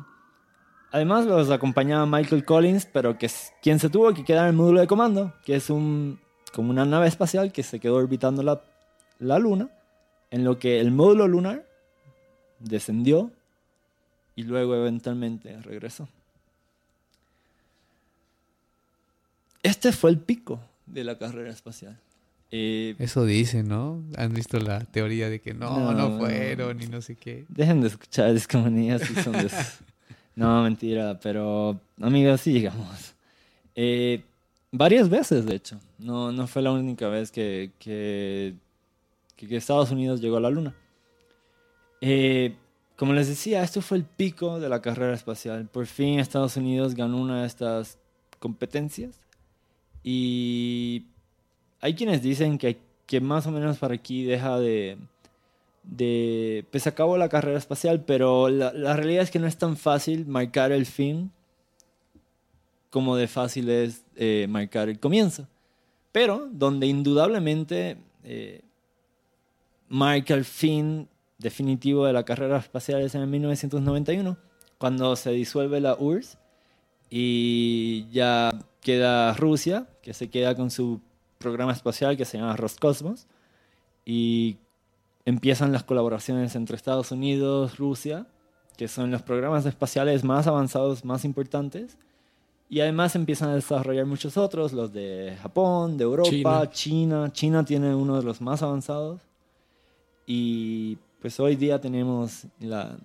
Además los acompañaba Michael Collins, pero que quien se tuvo que quedar en el módulo de comando, que es un, como una nave espacial que se quedó orbitando la, la Luna, en lo que el módulo lunar descendió y luego eventualmente regresó. Este fue el pico de la carrera espacial. Eh, Eso dice, ¿no? Han visto la teoría de que no, no, No. fueron y no sé qué. Dejen de escuchar discomanías si son de. No, mentira, pero amigos, sí llegamos. Eh, varias veces, de hecho. No, no fue la única vez que, que, que- que Estados Unidos llegó a la Luna. Eh, como les decía, esto fue el pico de la carrera espacial. Por fin Estados Unidos ganó una de estas competencias. Y hay quienes dicen que, que más o menos para aquí deja de, de pues acabó la carrera espacial, pero la, la realidad es que no es tan fácil marcar el fin como de fácil es eh, marcar el comienzo. Pero donde indudablemente eh, marca el fin definitivo de la carrera espacial es en el 1991, cuando se disuelve la URSS y ya queda Rusia, que se queda con su programa espacial que se llama Roscosmos, y empiezan las colaboraciones entre Estados Unidos, Rusia, que son los programas espaciales más avanzados, más importantes, y además empiezan a desarrollar muchos otros, los de Japón, de Europa, China. China. China tiene uno de los más avanzados. Y pues hoy día tenemos la,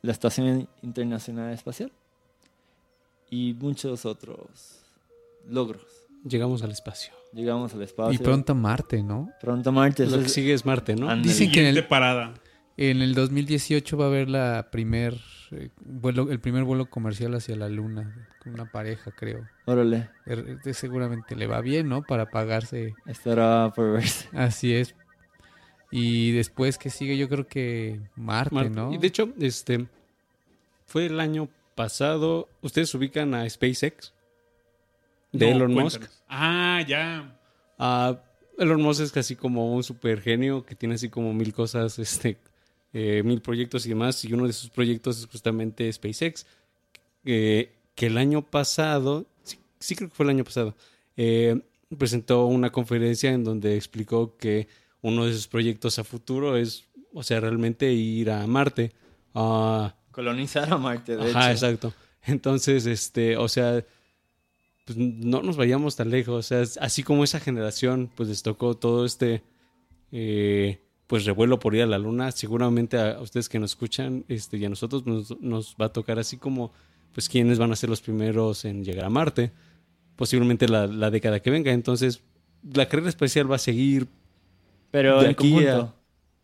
la Estación Internacional Espacial, y muchos otros logros. Llegamos al espacio. Llegamos al espacio. Y pronto a Marte, ¿no? Pronto a Marte. Lo que es- sigue es Marte, ¿no? Ándale. Dicen que en el, parada. en el 2018 va a haber la primer eh, vuelo, el primer vuelo comercial hacia la Luna con una pareja, creo. Órale, Er- seguramente le va bien, ¿no? Para pagarse. estará por verse. Así es. Y después que sigue, yo creo que Marte, Marte. ¿no? Y de hecho, este fue el año pasado. ¿Ustedes ubican a SpaceX? De No, Elon cuéntanos. Musk. Ah, ya. Ah, Elon Musk es casi como un super genio que tiene así como mil cosas, este, eh, mil proyectos y demás. Y uno de sus proyectos es justamente SpaceX. eh, que el año pasado, sí, sí creo que fue el año pasado, eh, presentó una conferencia en donde explicó que uno de sus proyectos a futuro es, o sea, realmente ir a Marte. Ah, Colonizar a Marte, de Ajá, hecho. exacto. Entonces, este, o sea, pues no nos vayamos tan lejos. O sea, así como esa generación, pues les tocó todo este, eh, pues revuelo por ir a la luna. Seguramente a, a ustedes que nos escuchan, este, y a nosotros nos, nos va a tocar así como, pues quiénes van a ser los primeros en llegar a Marte. Posiblemente la, la década que venga. Entonces, la carrera espacial va a seguir. Pero De en aquí conjunto. a-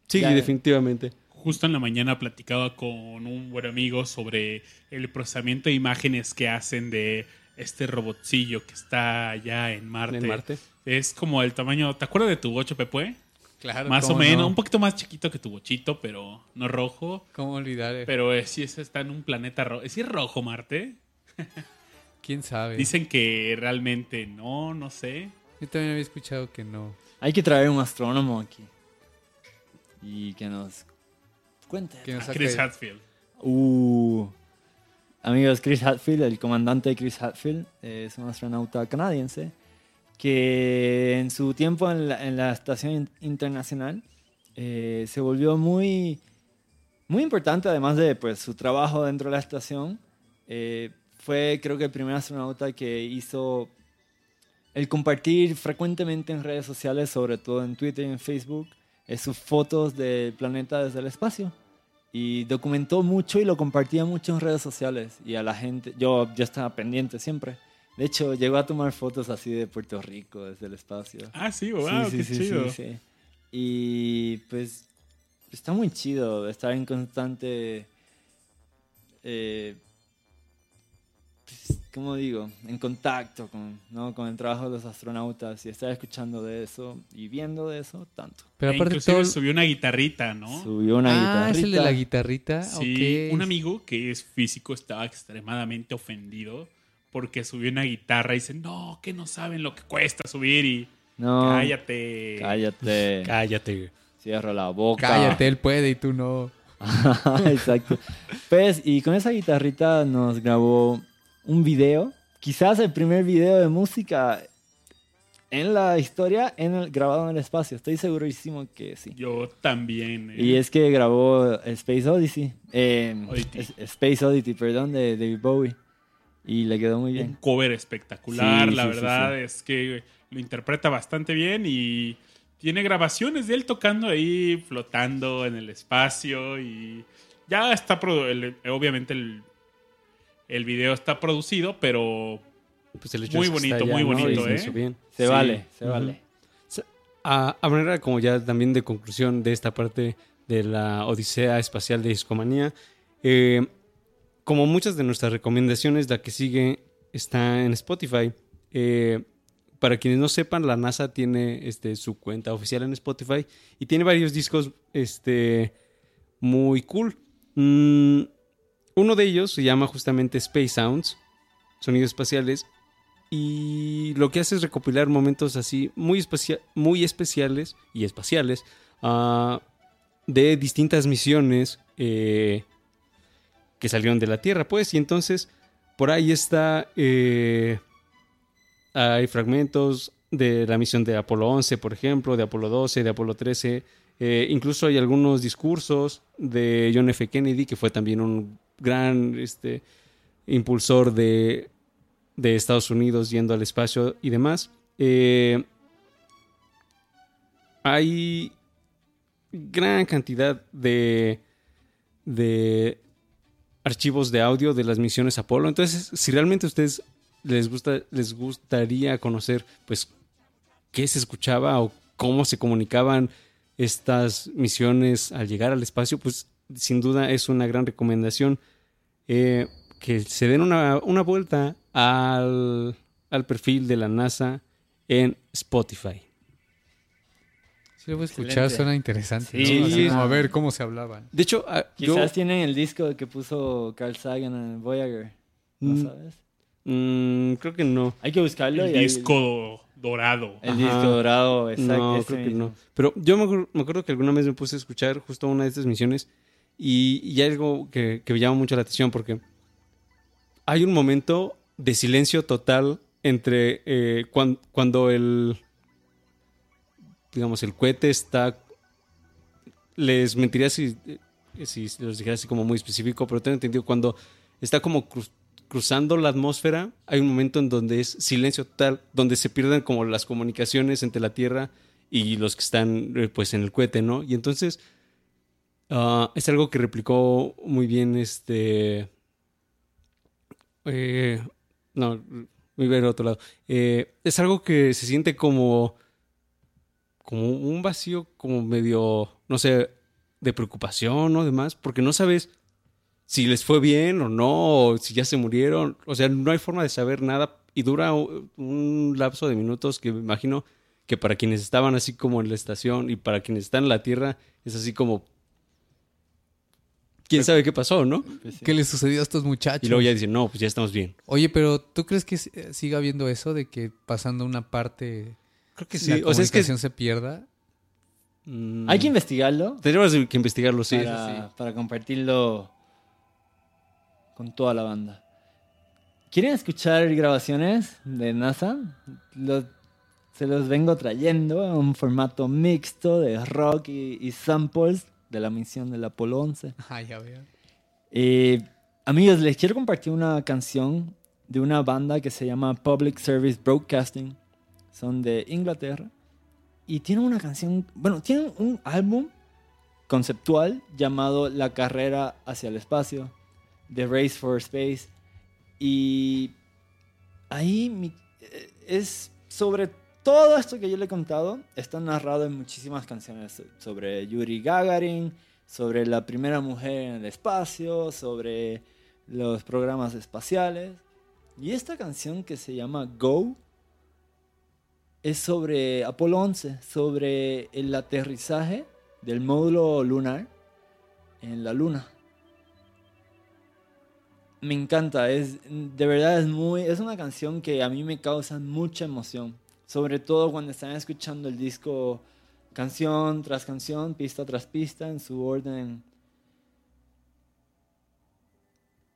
Sí, Ya. definitivamente. Justo en la mañana platicaba con un buen amigo sobre el procesamiento de imágenes que hacen de este robotcillo que está allá en Marte. En Marte. Es como el tamaño. ¿Te acuerdas de tu bocho, Pepue? Claro, Más o menos, no. un poquito más chiquito que tu bochito, pero no rojo. ¿Cómo olvidar? eh? Pero eh, sí es- está en un planeta rojo. ¿Sí es rojo Marte? ¿Quién sabe? Dicen que realmente no, no sé. Yo también había escuchado que no. Hay que traer un astrónomo aquí. Y que nos cuente. Que nos A saque- Chris Hadfield. Uh, amigos, Chris Hadfield, el comandante Chris Hadfield, es un astronauta canadiense que en su tiempo en la, estación in- internacional eh, se volvió muy, muy importante, además de pues, su trabajo dentro de la estación. Eh, fue creo que el primer astronauta que hizo el compartir frecuentemente en redes sociales, sobre todo en Twitter y en Facebook, eh, sus fotos del planeta desde el espacio y documentó mucho y lo compartía mucho en redes sociales y a la gente, yo, yo estaba pendiente siempre. De hecho, llegó a tomar fotos así de Puerto Rico desde el espacio. Ah, sí, wow, qué chido. sí. Y pues está muy chido estar en constante, eh, pues, ¿cómo digo? En contacto con, ¿no? con el trabajo de los astronautas y estar escuchando de eso y viendo de eso tanto. Pero E aparte inclusive todo... subió una guitarrita, ¿no? Subió una ah, guitarrita. es el de la guitarrita. Sí, un amigo que es físico estaba extremadamente ofendido porque subió una guitarra y dice, no, que no saben lo que cuesta subir y No, cállate. cállate. Cállate. Cierra la boca. Cállate, él puede y tú no. Exacto. Pues, y con esa guitarrita nos grabó un video. Quizás el primer video de música en la historia en el, grabado en el espacio. Estoy segurísimo que sí. Yo también. eh. Y es que grabó Space Odyssey. eh, es- Space Oddity, perdón, de David Bowie. Y le quedó muy un bien. cover espectacular, Sí, la sí, verdad sí. es que lo interpreta bastante bien y tiene grabaciones de él tocando ahí, flotando en el espacio y ya está, obviamente el, el video está producido, pero Pues el hecho Muy bonito, muy ¿no? bonito, se ¿eh? hizo bien. Se Sí. vale, se vale. A, a manera como ya también de conclusión de esta parte de la Odisea Espacial de Discomanía, eh, como muchas de nuestras recomendaciones, la que sigue está en Spotify. Eh, para quienes no sepan, la NASA tiene este, su cuenta oficial en Spotify y tiene varios discos este, muy cool. Mm, uno de ellos se llama justamente Space Sounds, sonidos espaciales, y lo que hace es recopilar momentos así muy, muy especiales y espaciales ah, de distintas misiones eh, que salieron de la Tierra, pues, y entonces por ahí está, eh, hay fragmentos de la misión de Apolo 11, por ejemplo, de Apolo 12, de Apolo 13, eh, incluso hay algunos discursos de John F. Kennedy, que fue también un gran este, impulsor de, de Estados Unidos yendo al espacio y demás. Eh, hay gran cantidad de, de archivos de audio de las misiones Apolo. Entonces, si realmente a ustedes les gusta, les gustaría conocer, pues, qué se escuchaba o cómo se comunicaban estas misiones al llegar al espacio, pues sin duda es una gran recomendación eh, que se den una, una vuelta al, al perfil de la NASA en Spotify. Sí, lo voy a escuchar, Excelente. suena interesante. Sí, ¿no? Así sí. como a ver cómo se hablaban. De hecho, ah, yo Quizás tienen el disco que puso Carl Sagan en Voyager. ¿No Mm. sabes? mm, creo que no. Hay que buscarlo. El y disco dorado. El Ajá. disco dorado, exacto. No, creo que mismo. no. Pero yo me, me acuerdo que alguna vez me puse a escuchar justo una de estas misiones y, y algo que, que me llama mucho la atención porque hay un momento de silencio total entre eh, cuan- cuando el digamos el cohete está les mentiría si, eh, si los dijera así como muy específico pero tengo entendido cuando está como cru- cruzando la atmósfera hay un momento en donde es silencio total donde se pierden como las comunicaciones entre la tierra y los que están eh, pues en el cohete no y entonces ah, es algo que replicó muy bien este eh, no voy a ver otro lado Eh, es algo que se siente como como un vacío como medio no sé de preocupación o demás porque no sabes si les fue bien o no, o si ya se murieron. O sea, no hay forma de saber nada y dura un lapso de minutos que me imagino que para quienes estaban así como en la estación y para quienes están en la Tierra es así como... ¿Quién sabe qué pasó, no? Pues sí. ¿Qué les sucedió a estos muchachos? Y luego ya dicen, no, pues ya estamos bien. Oye, pero ¿tú crees que eh, siga habiendo eso de que pasando una parte Creo que la sí. O sea, es que... comunicación se pierda? mm, Hay que investigarlo Tenemos que investigarlo, sí. para, para compartirlo con toda la banda. ¿Quieren escuchar grabaciones de NASA? Los- se los vengo trayendo en un formato mixto de rock y, y samples de la misión del Apolo 11. Ah, ya veo. Eh, amigos, les quiero compartir una canción de una banda que se llama Public Service Broadcasting. Son de Inglaterra. Y tienen una canción, bueno, tienen un álbum conceptual llamado La carrera hacia el espacio, The Race for Space. Y ahí mi- eh, es sobre todo esto que yo le he contado, está narrado en muchísimas canciones sobre Yuri Gagarin, sobre la primera mujer en el espacio, sobre los programas espaciales. Y esta canción que se llama Go es sobre Apolo 11, sobre el aterrizaje del módulo lunar en la luna. Me encanta, es de verdad es muy es una canción que a mí me causa mucha emoción, sobre todo cuando están escuchando el disco canción tras canción, pista tras pista en su orden.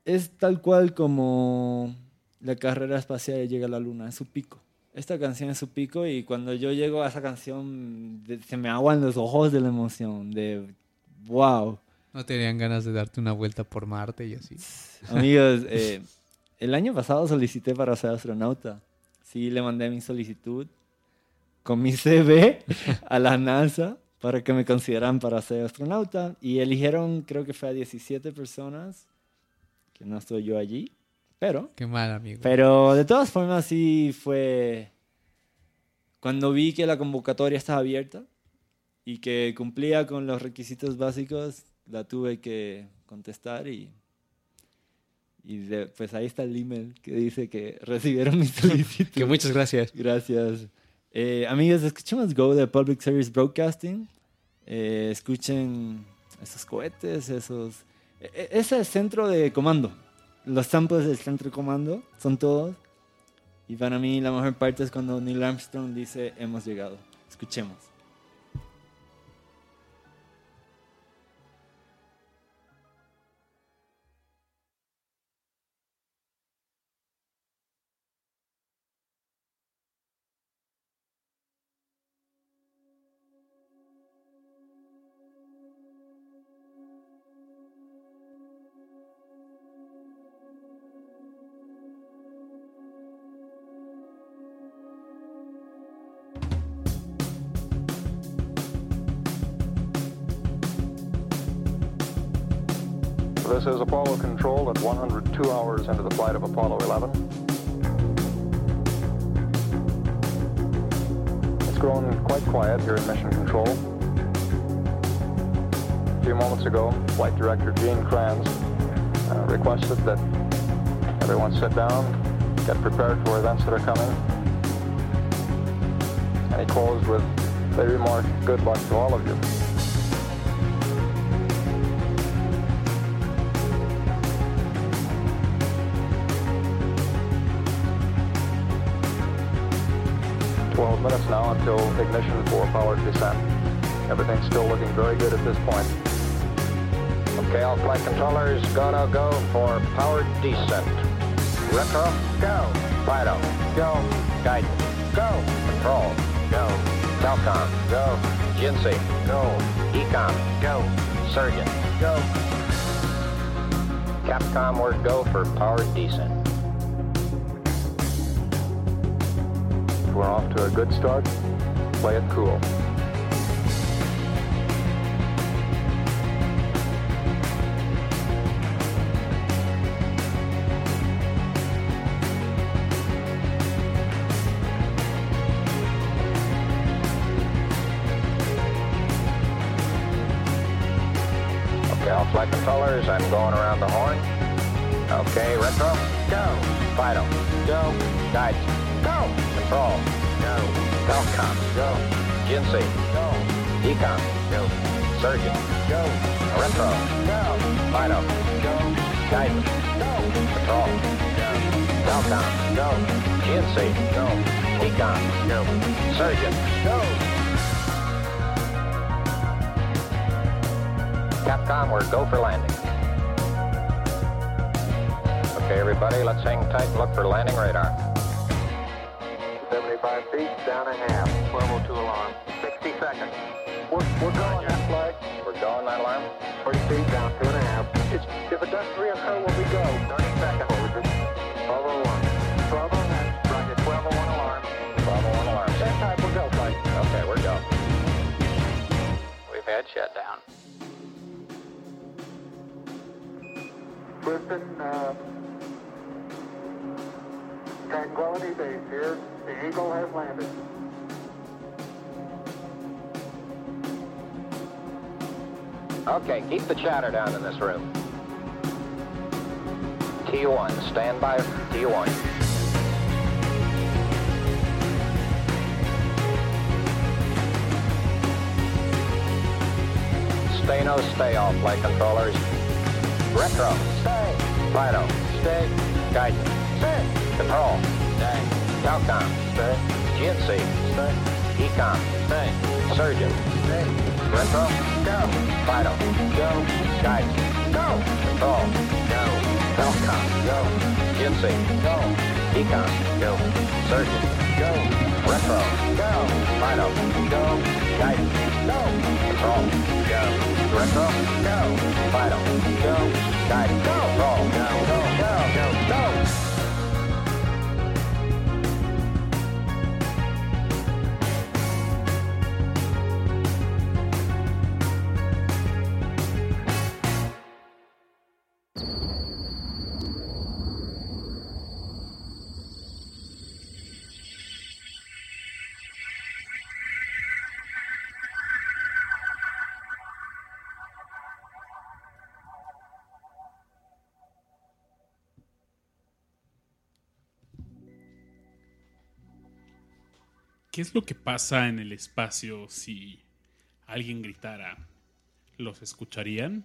Es tal cual como la carrera espacial llega a la luna, es su pico. Esta canción es su pico y cuando yo llego a esa canción de- se me aguan los ojos de la emoción, de wow. ¿No tenían ganas de darte una vuelta por Marte y así? Amigos, eh, el año pasado solicité para ser astronauta. Sí, le mandé mi solicitud con mi CV a la NASA para que me consideraran para ser astronauta. Y eligieron, creo que fue a 17 personas, que no estoy yo allí, pero... Qué mal, amigo. Pero de todas formas sí fue... Cuando vi que la convocatoria estaba abierta y que cumplía con los requisitos básicos, la tuve que contestar y... Y de- pues ahí está el email que dice que recibieron mi solicitud. Que muchas gracias. Gracias. Eh, amigos, escuchemos Go de Public Service Broadcasting. Eh, escuchen esos cohetes, esos... e- e- Ese centro de comando. Los samples del centro de comando son todos. Y para mí la mejor parte es cuando Neil Armstrong dice hemos llegado. Escuchemos. This is Apollo Control at 102 hours into the flight of Apollo 11. It's grown quite quiet here in Mission Control. A few moments ago, Flight Director Gene Kranz uh, requested that everyone sit down, get prepared for events that are coming. And he closed with the remark, good luck to all of you. Minutes now until ignition for powered descent. Everything's still looking very good at this point. Okay, all flight controllers, gonna go for powered descent. Retro, go. Fido, go. Guidance, go. Control, go. Telcom, go. Jinsei, go. Ecom, go. Surgeon, go. Capcom, word go for powered descent. We're off to a good start. Play it cool. Go for landing. Okay, everybody, let's hang tight and look for landing radar. 75 feet, down a half. 1202 alarm. 60 seconds. We're, we're going that flag. We're going that alarm. 40 feet, down two and a half. It's, if it doesn't reoccur, will we go? 30 seconds. Over. 1201. 1201. Roger, 1201 Brisbane, uh, Tranquility Base here. The Eagle has landed. Okay, keep the chatter down in this room. T1, stand by T1. Stay no stay all flight controllers. Retro, stay. Fido, stay. Guidance, stay. Control, stay. Telcom, stay. GNC, stay. Ecom, stay. Surgeon, stay. Retro, go. Fido, go. Guidance, go. Control, go. Telcom, go. GNC, go. Ecom, go. Surgeon, go. Retro, go. Fido, go. Guidance, go. Control, go. Retro, go. Fido, go. Guidance, go. Go, go, go, ¿Qué es lo que pasa en el espacio si alguien gritara? ¿Los escucharían?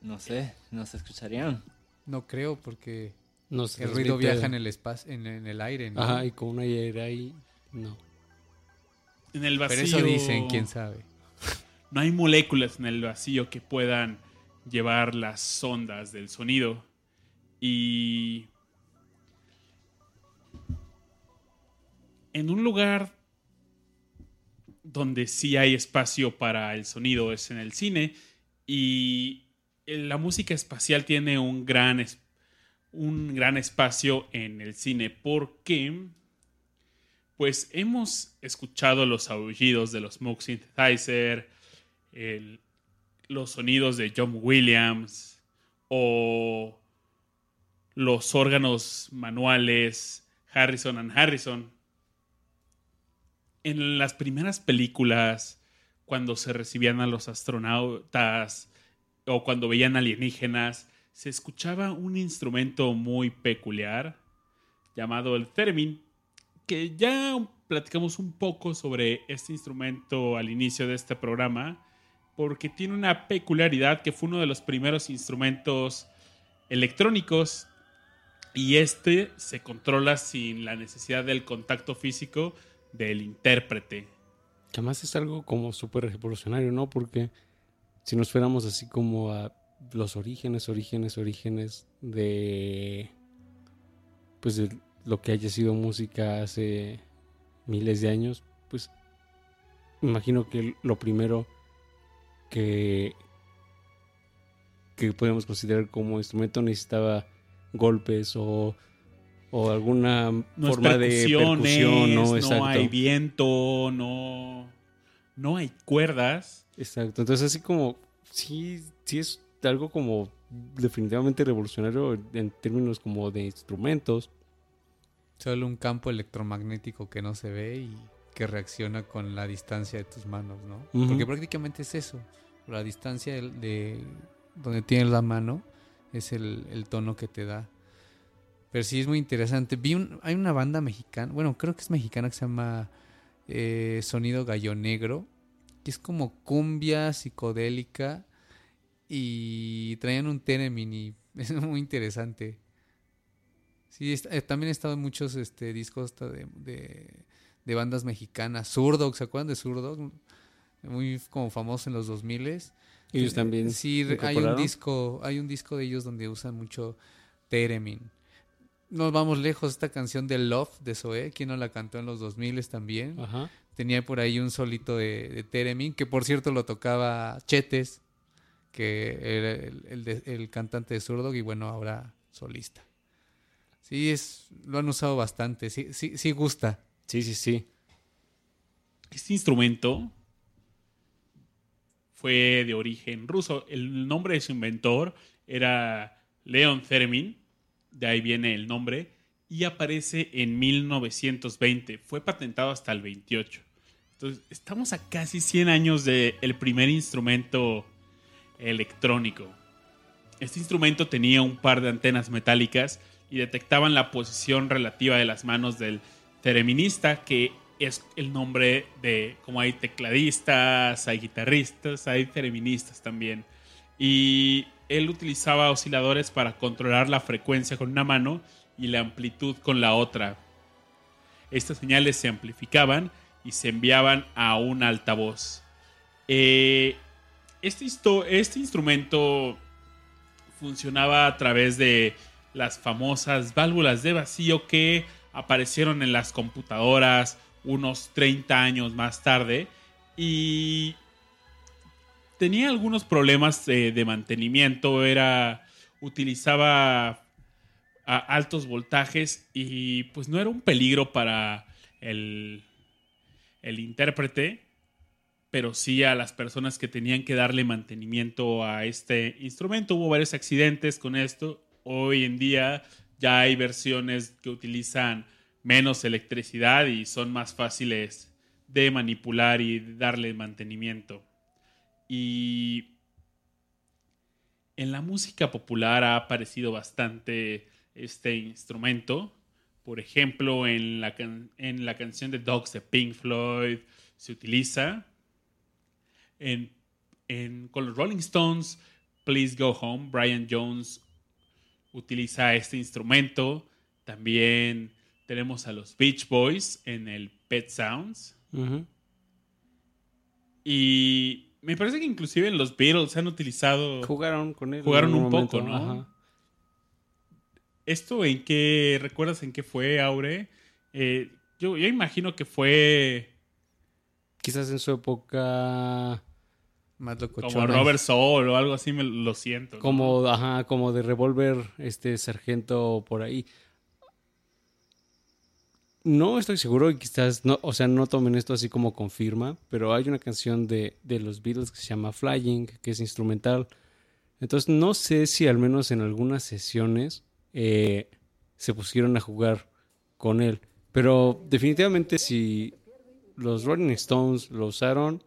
No sé, no se escucharían. No creo porque No se el ruido viaja en el espacio, en, en el aire, ¿no? Ajá, y con una aire ahí, no. En el vacío. Pero eso dicen, quién sabe. No hay moléculas en el vacío que puedan llevar las ondas del sonido. Y. En un lugar donde sí hay espacio para el sonido es en el cine. Y la música espacial tiene un gran, un gran espacio en el cine porque pues hemos escuchado los aullidos de los Moog Synthesizer, los sonidos de John Williams o los órganos manuales Harrison and Harrison. En las primeras películas, cuando se recibían a los astronautas o cuando veían alienígenas, se escuchaba un instrumento muy peculiar llamado el theremin, que ya platicamos un poco sobre este instrumento al inicio de este programa, porque tiene una peculiaridad que fue uno de los primeros instrumentos electrónicos y este se controla sin la necesidad del contacto físico del intérprete. Que además es algo como súper revolucionario, ¿no? Porque si nos fuéramos así como a los orígenes, orígenes, orígenes de pues de lo que haya sido música hace miles de años, pues imagino que lo primero que que podemos considerar como instrumento necesitaba golpes o, o alguna No forma es de percusión, ¿no? no Exacto. hay viento, no, no hay cuerdas. Exacto. Entonces así como sí, sí es algo como definitivamente revolucionario en términos como de instrumentos. Solo un campo electromagnético que no se ve y que reacciona con la distancia de tus manos, ¿no? Porque prácticamente es eso. La distancia de, donde tienes la mano es el, el tono que te da. Pero sí es muy interesante. Vi un- hay una banda mexicana, bueno, creo que es mexicana que se llama eh, Sonido Gallo Negro, que es como cumbia psicodélica y traían un theremin y es muy interesante. Sí, eh, también he estado en muchos este, discos de, de, de bandas mexicanas. Zurdog, ¿se acuerdan de Zurdog? Muy como famoso en los 2000 Ellos también. Sí, re- hay un disco, hay un disco de ellos donde usan mucho Theremin. Nos vamos lejos, esta canción de Love de Zoé, quien no la cantó en los 2000 también. Ajá. Tenía por ahí un solito de, de Theremin, que por cierto lo tocaba Chetes, que era el, el de- el cantante de Zurdog y bueno, ahora solista. Sí, es, lo han usado bastante, sí, sí, sí gusta. Sí, sí, sí. Este instrumento fue de origen ruso. El nombre de su inventor era Leon Theremin, de ahí viene el nombre, y aparece en 1920. Fue patentado hasta el 28. Entonces, estamos a casi 100 años del primer instrumento electrónico. Este instrumento tenía un par de antenas metálicas y detectaban la posición relativa de las manos del tereminista, que es el nombre de, como hay tecladistas, hay guitarristas, hay tereministas también. Y él utilizaba osciladores para controlar la frecuencia con una mano y la amplitud con la otra. Estas señales se amplificaban y se enviaban a un altavoz. Eh, este, este instrumento funcionaba a través de las famosas válvulas de vacío que aparecieron en las computadoras unos 30 años más tarde y tenía algunos problemas de, de mantenimiento, era utilizaba a altos voltajes y pues no era un peligro para el, el intérprete, pero sí a las personas que tenían que darle mantenimiento a este instrumento. Hubo varios accidentes con esto. Hoy en día ya hay versiones que utilizan menos electricidad y son más fáciles de manipular y darle mantenimiento. Y en la música popular ha aparecido bastante este instrumento. Por ejemplo, en la, can- en la canción de Dogs de Pink Floyd se utiliza. En, en- con los Rolling Stones, Please Go Home, Brian Jones utiliza este instrumento. También tenemos a los Beach Boys en el Pet Sounds. Y me parece que inclusive en los Beatles han utilizado... Jugaron con él. Jugaron un poco, ¿no? Ajá. ¿Esto en qué, recuerdas en qué fue, Aure? Eh, yo, yo imagino que fue Quizás en su época Más como locochona. Robert Soul o algo así, me lo siento. ¿no? como, ajá, como de Revolver, este sargento por ahí. No estoy seguro y quizás, no, o sea, no tomen esto así como confirma, pero hay una canción de, de los Beatles que se llama Flying, que es instrumental. Entonces no sé si al menos en algunas sesiones eh, se pusieron a jugar con él. Pero definitivamente si los Rolling Stones lo usaron,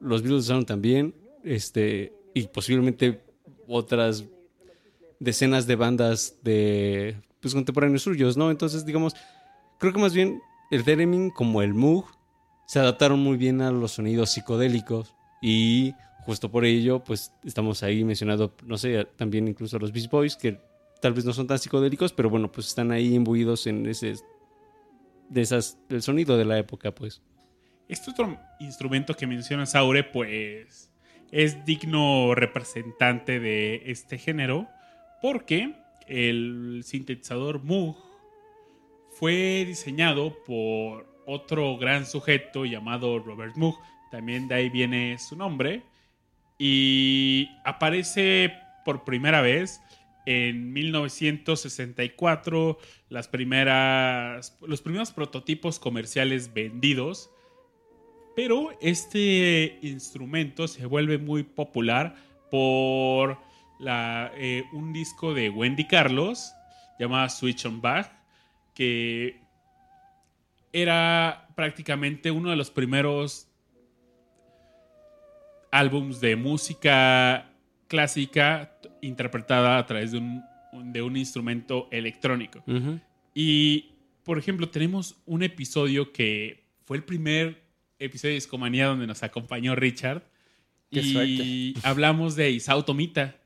los Beatles lo usaron también, este, y posiblemente otras decenas de bandas de pues contemporáneos suyos, ¿no? Entonces, digamos, creo que más bien el Theremin como el Moog se adaptaron muy bien a los sonidos psicodélicos y justo por ello, pues estamos ahí mencionando, no sé, también incluso los Beast Boys que tal vez no son tan psicodélicos, pero bueno, pues están ahí imbuidos en ese de esas del sonido de la época, pues. Este otro instrumento que menciona Saure, pues es digno representante de este género, porque el sintetizador Moog fue diseñado por otro gran sujeto llamado Robert Moog, también de ahí viene su nombre, y aparece por primera vez en 1964 las primeras, los primeros prototipos comerciales vendidos. Pero este instrumento se vuelve muy popular por eh, un disco de Wendy Carlos llamado Switch on Back, que era prácticamente uno de los primeros álbums de música clásica interpretada a través de un, de un instrumento electrónico. Y, por ejemplo, tenemos un episodio que fue el primer episodio de Discomanía donde nos acompañó Richard. Qué y hablamos de Isao Tomita.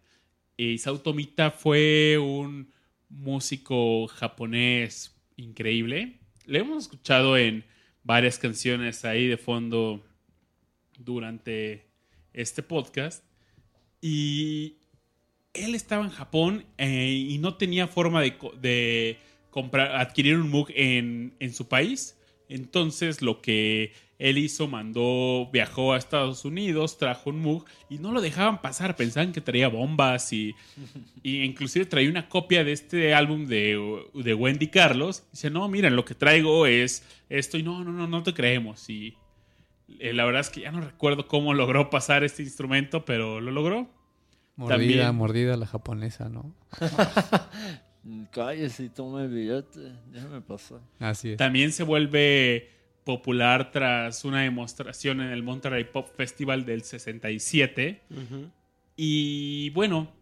Isao Tomita fue un músico japonés increíble. Le hemos escuchado en varias canciones ahí de fondo durante este podcast. Y él estaba en Japón eh, y no tenía forma de, co- de comprar, adquirir un Moog en, en su país. Entonces lo que él hizo, mandó, viajó a Estados Unidos, trajo un Moog y no lo dejaban pasar. Pensaban que traía bombas y, y inclusive traía una copia de este álbum de, de Wendy Carlos. Dice, no, miren, lo que traigo es esto y no, no, no, no te creemos. Y eh, la verdad es que ya no recuerdo cómo logró pasar este instrumento, pero lo logró. Mordida, También. mordida la japonesa, ¿no? Cállese y tome el billete. Déjame pasar. Así es. También se vuelve popular tras una demostración en el Monterrey Pop Festival del 67. Y bueno,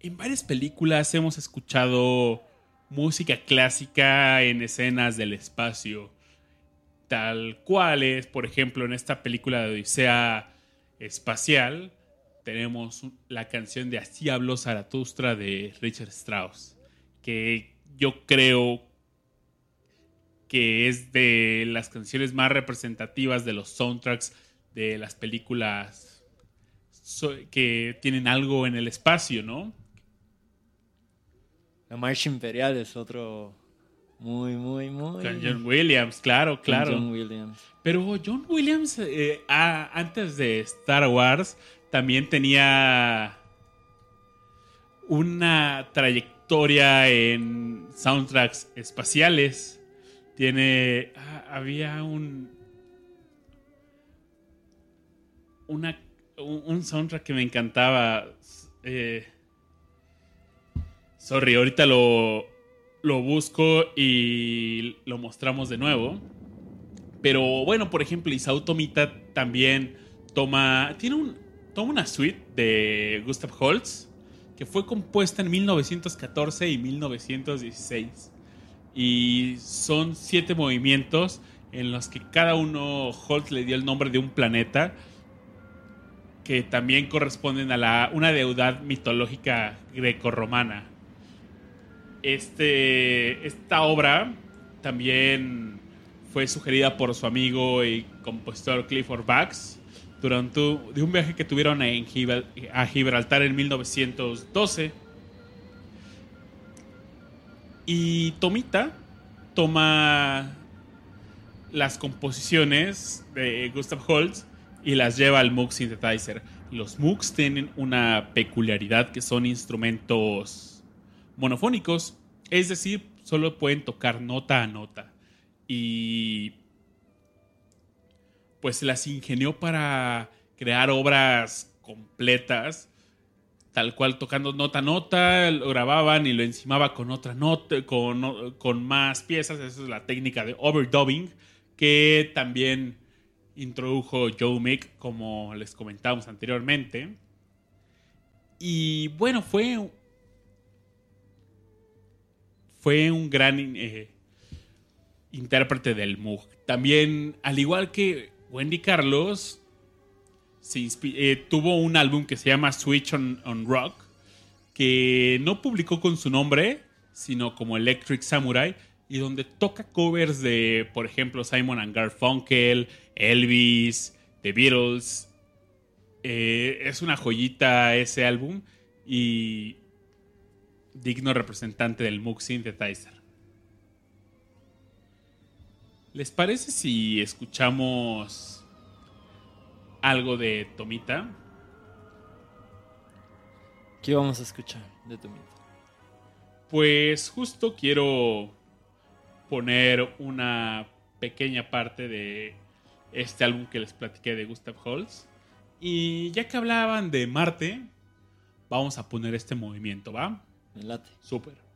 en varias películas hemos escuchado música clásica en escenas del espacio. Tal cual es, por ejemplo, en esta película de Odisea Espacial, tenemos la canción de Así habló Zaratustra de Richard Strauss, que yo creo que es de las canciones más representativas de los soundtracks de las películas que tienen algo en el espacio, ¿no? La Marcha Imperial es otro muy, muy, muy. Con John Williams, claro, con claro. John Williams. Pero John Williams, eh, ah, antes de Star Wars, también tenía una trayectoria en soundtracks espaciales. Tiene. ah, había un. Una, un, un soundtrack que me encantaba. eh, sorry, ahorita lo, lo busco y lo mostramos de nuevo. Pero bueno, por ejemplo, Isao Tomita también toma. Tiene un. Toma una suite de Gustav Holst que fue compuesta en 1914 y 1916. Y son siete movimientos en los que cada uno Holst le dio el nombre de un planeta que también corresponden a la, una deudad mitológica grecorromana. Este, esta obra también fue sugerida por su amigo y compositor Clifford Bax durante de un viaje que tuvieron a Gibraltar en 1912. Y Tomita toma las composiciones de Gustav Holst y las lleva al Moog Synthesizer. Los Moogs tienen una peculiaridad que son instrumentos monofónicos, es decir, solo pueden tocar nota a nota. Y pues las ingenió para crear obras completas, tal cual tocando nota a nota, lo grababan y lo encimaba con otra nota, con, con más piezas. Esa es la técnica de overdubbing que también introdujo Joe Mick, como les comentábamos anteriormente. Y bueno, fue fue un gran eh, intérprete del Moog. También, al igual que Wendy Carlos, se eh, tuvo un álbum que se llama Switch on, Rock, que no publicó con su nombre, sino como Electric Samurai, y donde toca covers de, por ejemplo, Simon and Garfunkel, Elvis, The Beatles. Eh, es una joyita ese álbum y digno representante del Moog Synthesizer. ¿Les parece si escuchamos algo de Tomita? ¿Qué vamos a escuchar de mente? Pues justo quiero poner una pequeña parte de este álbum que les platiqué de Gustav Holst. Y ya que hablaban de Marte, vamos a poner este movimiento, ¿va? Me late. Súper.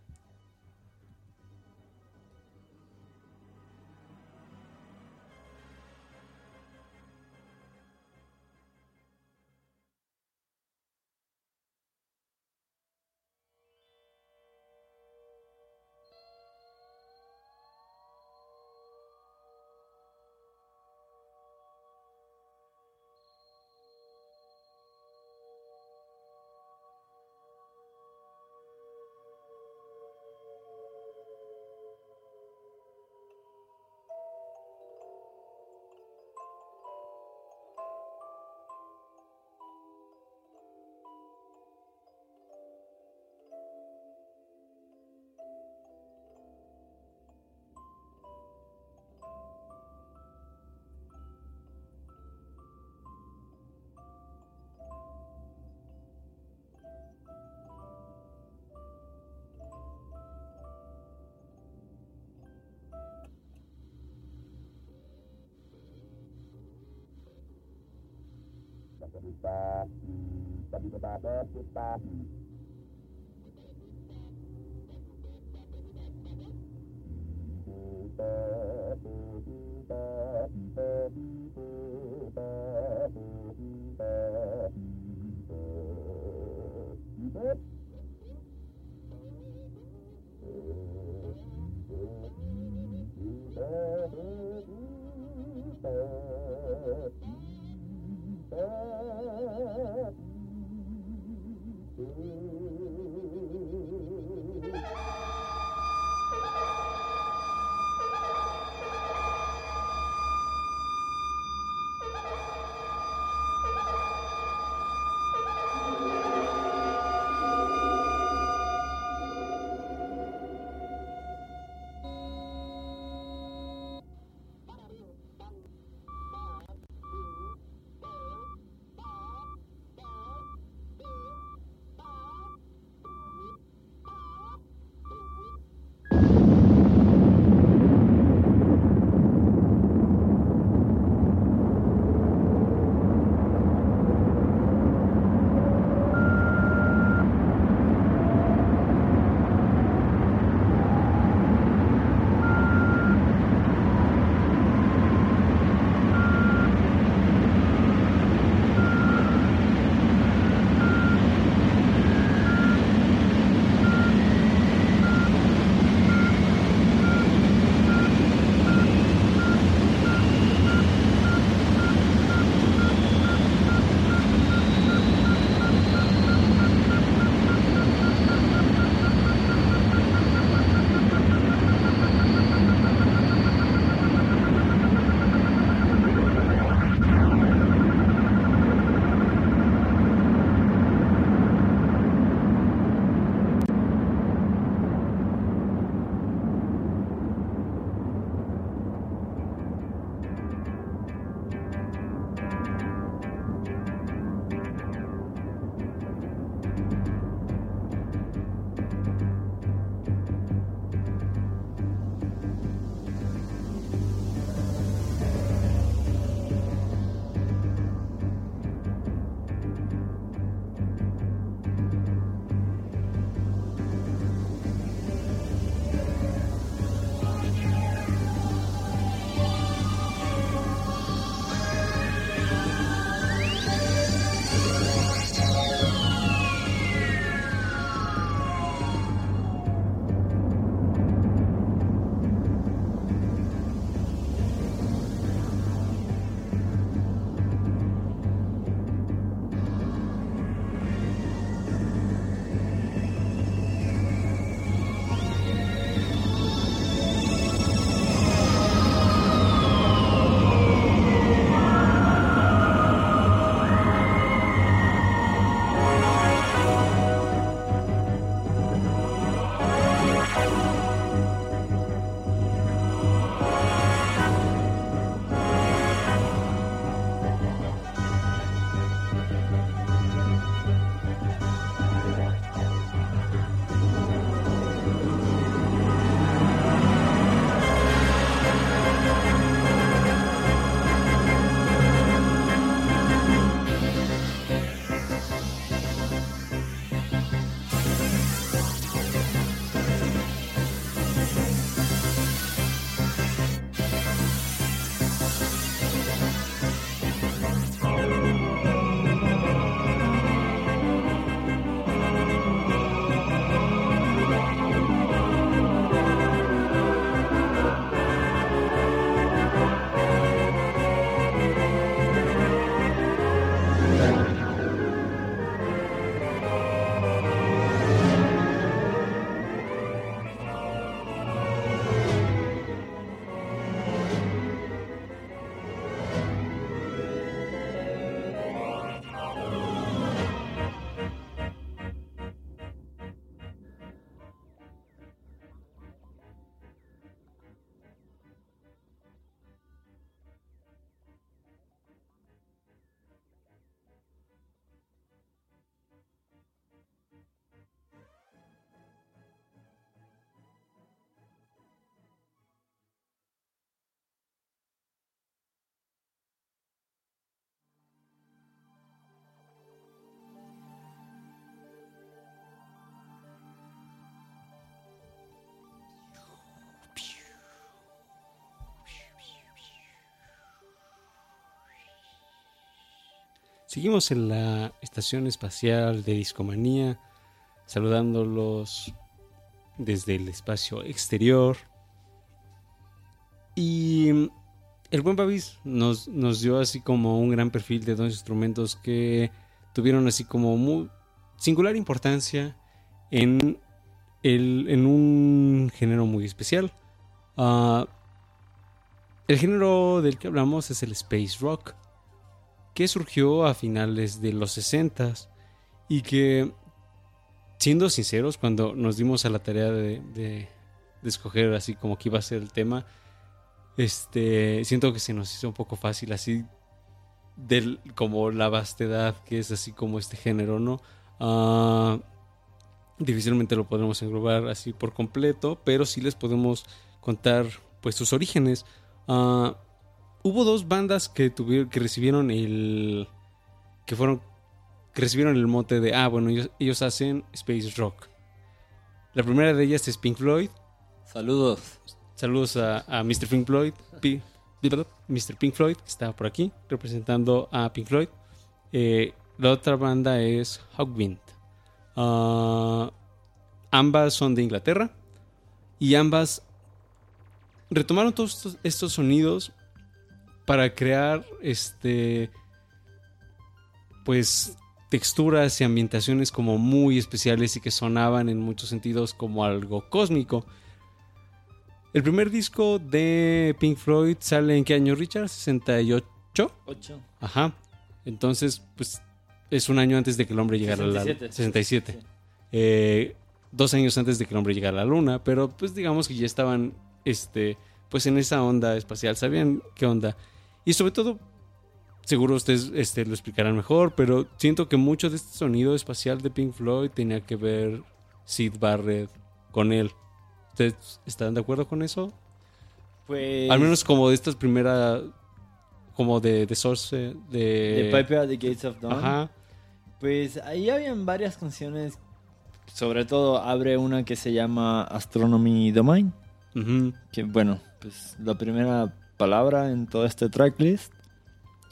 Baptist, Seguimos en la estación espacial de Discomanía, saludándolos desde el espacio exterior. Y el buen Babis nos, nos dio así como un gran perfil de dos instrumentos que tuvieron así como muy singular importancia en, el, en un género muy especial. Ah, el género del que hablamos es el space rock, que surgió a finales de los 60 y que, siendo sinceros, cuando nos dimos a la tarea de, escoger así como que iba a ser el tema, este, siento que se nos hizo un poco fácil así del como la vastedad que es así como este género, ¿no? Ah, difícilmente lo podremos englobar así por completo, pero sí les podemos contar pues sus orígenes. Ah, hubo dos bandas que tuvieron que recibieron el que fueron que recibieron el mote de ah bueno ellos, ellos hacen space rock. La primera de ellas es Pink Floyd. Saludos. Saludos a, a Mr. Pink Floyd. Pi- Mr. Pink Floyd, que está por aquí, representando a Pink Floyd. Eh, la otra banda es Hawkwind. Ah, ambas son de Inglaterra. Y ambas retomaron todos estos, estos sonidos para crear este. Pues texturas y ambientaciones como muy especiales y que sonaban en muchos sentidos como algo cósmico. El primer disco de Pink Floyd sale en qué año, Richard? 68. 8. Ajá. Entonces, pues es un año antes de que el hombre llegara a la 67. 67. Eh, dos años antes de que el hombre llegara a la luna, pero pues digamos que ya estaban, este, pues en esa onda espacial, sabían qué onda. Y sobre todo, seguro ustedes este, lo explicarán mejor, pero siento que mucho de este sonido espacial de Pink Floyd tenía que ver Sid Barrett con él. ¿Ustedes están de acuerdo con eso? Pues. Al menos como de estas primeras, como de, de Source, de... De Piper at the Gates of Dawn. Ajá. Pues ahí habían varias canciones. Sobre todo abre una que se llama Astronomy Domain. Que bueno, pues la primera palabra en todo este tracklist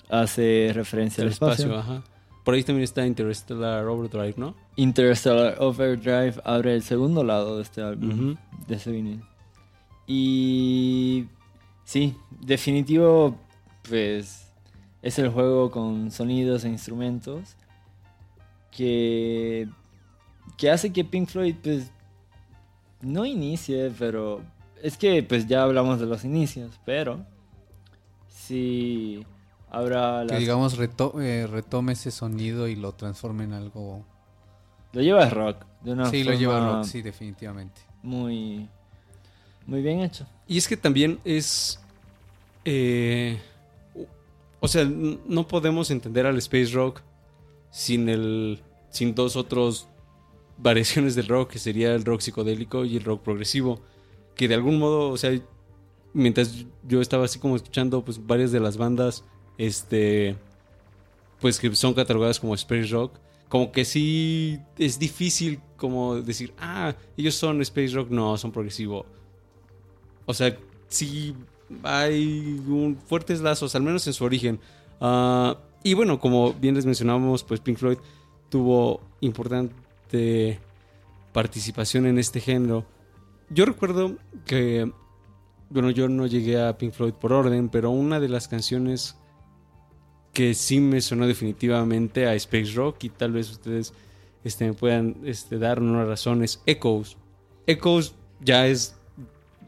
hace referencia El al espacio. espacio, ajá. Por ahí también está Interstellar Overdrive, ¿no? Interstellar Overdrive abre el segundo lado de este álbum, de ese vinil. Y sí, definitivo, pues es el juego con sonidos e instrumentos que, que hace que Pink Floyd, pues, no inicie, pero es que, pues, ya hablamos de los inicios, pero sí habrá Que digamos reto- eh, retome ese sonido y lo transforme en algo... lo lleva a rock de una Sí, lo lleva rock, sí, definitivamente. muy muy bien hecho. Y es que también es... eh, o sea, no podemos entender al space rock sin el sin dos otros variaciones del rock, que sería el rock psicodélico y el rock progresivo, que de algún modo, o sea, mientras yo estaba así como escuchando pues varias de las bandas este pues que son catalogadas como space rock, como que sí es difícil como decir, ah, ellos son space rock, no, son progresivo. O sea, sí hay un, fuertes lazos, al menos en su origen. Ah, y bueno, como bien les mencionábamos, pues Pink Floyd tuvo importante participación en este género. Yo recuerdo que, bueno, yo no llegué a Pink Floyd por orden, pero una de las canciones que sí me sonó definitivamente a Space Rock y tal vez ustedes este, me puedan este, dar una razón es Echoes. Echoes ya es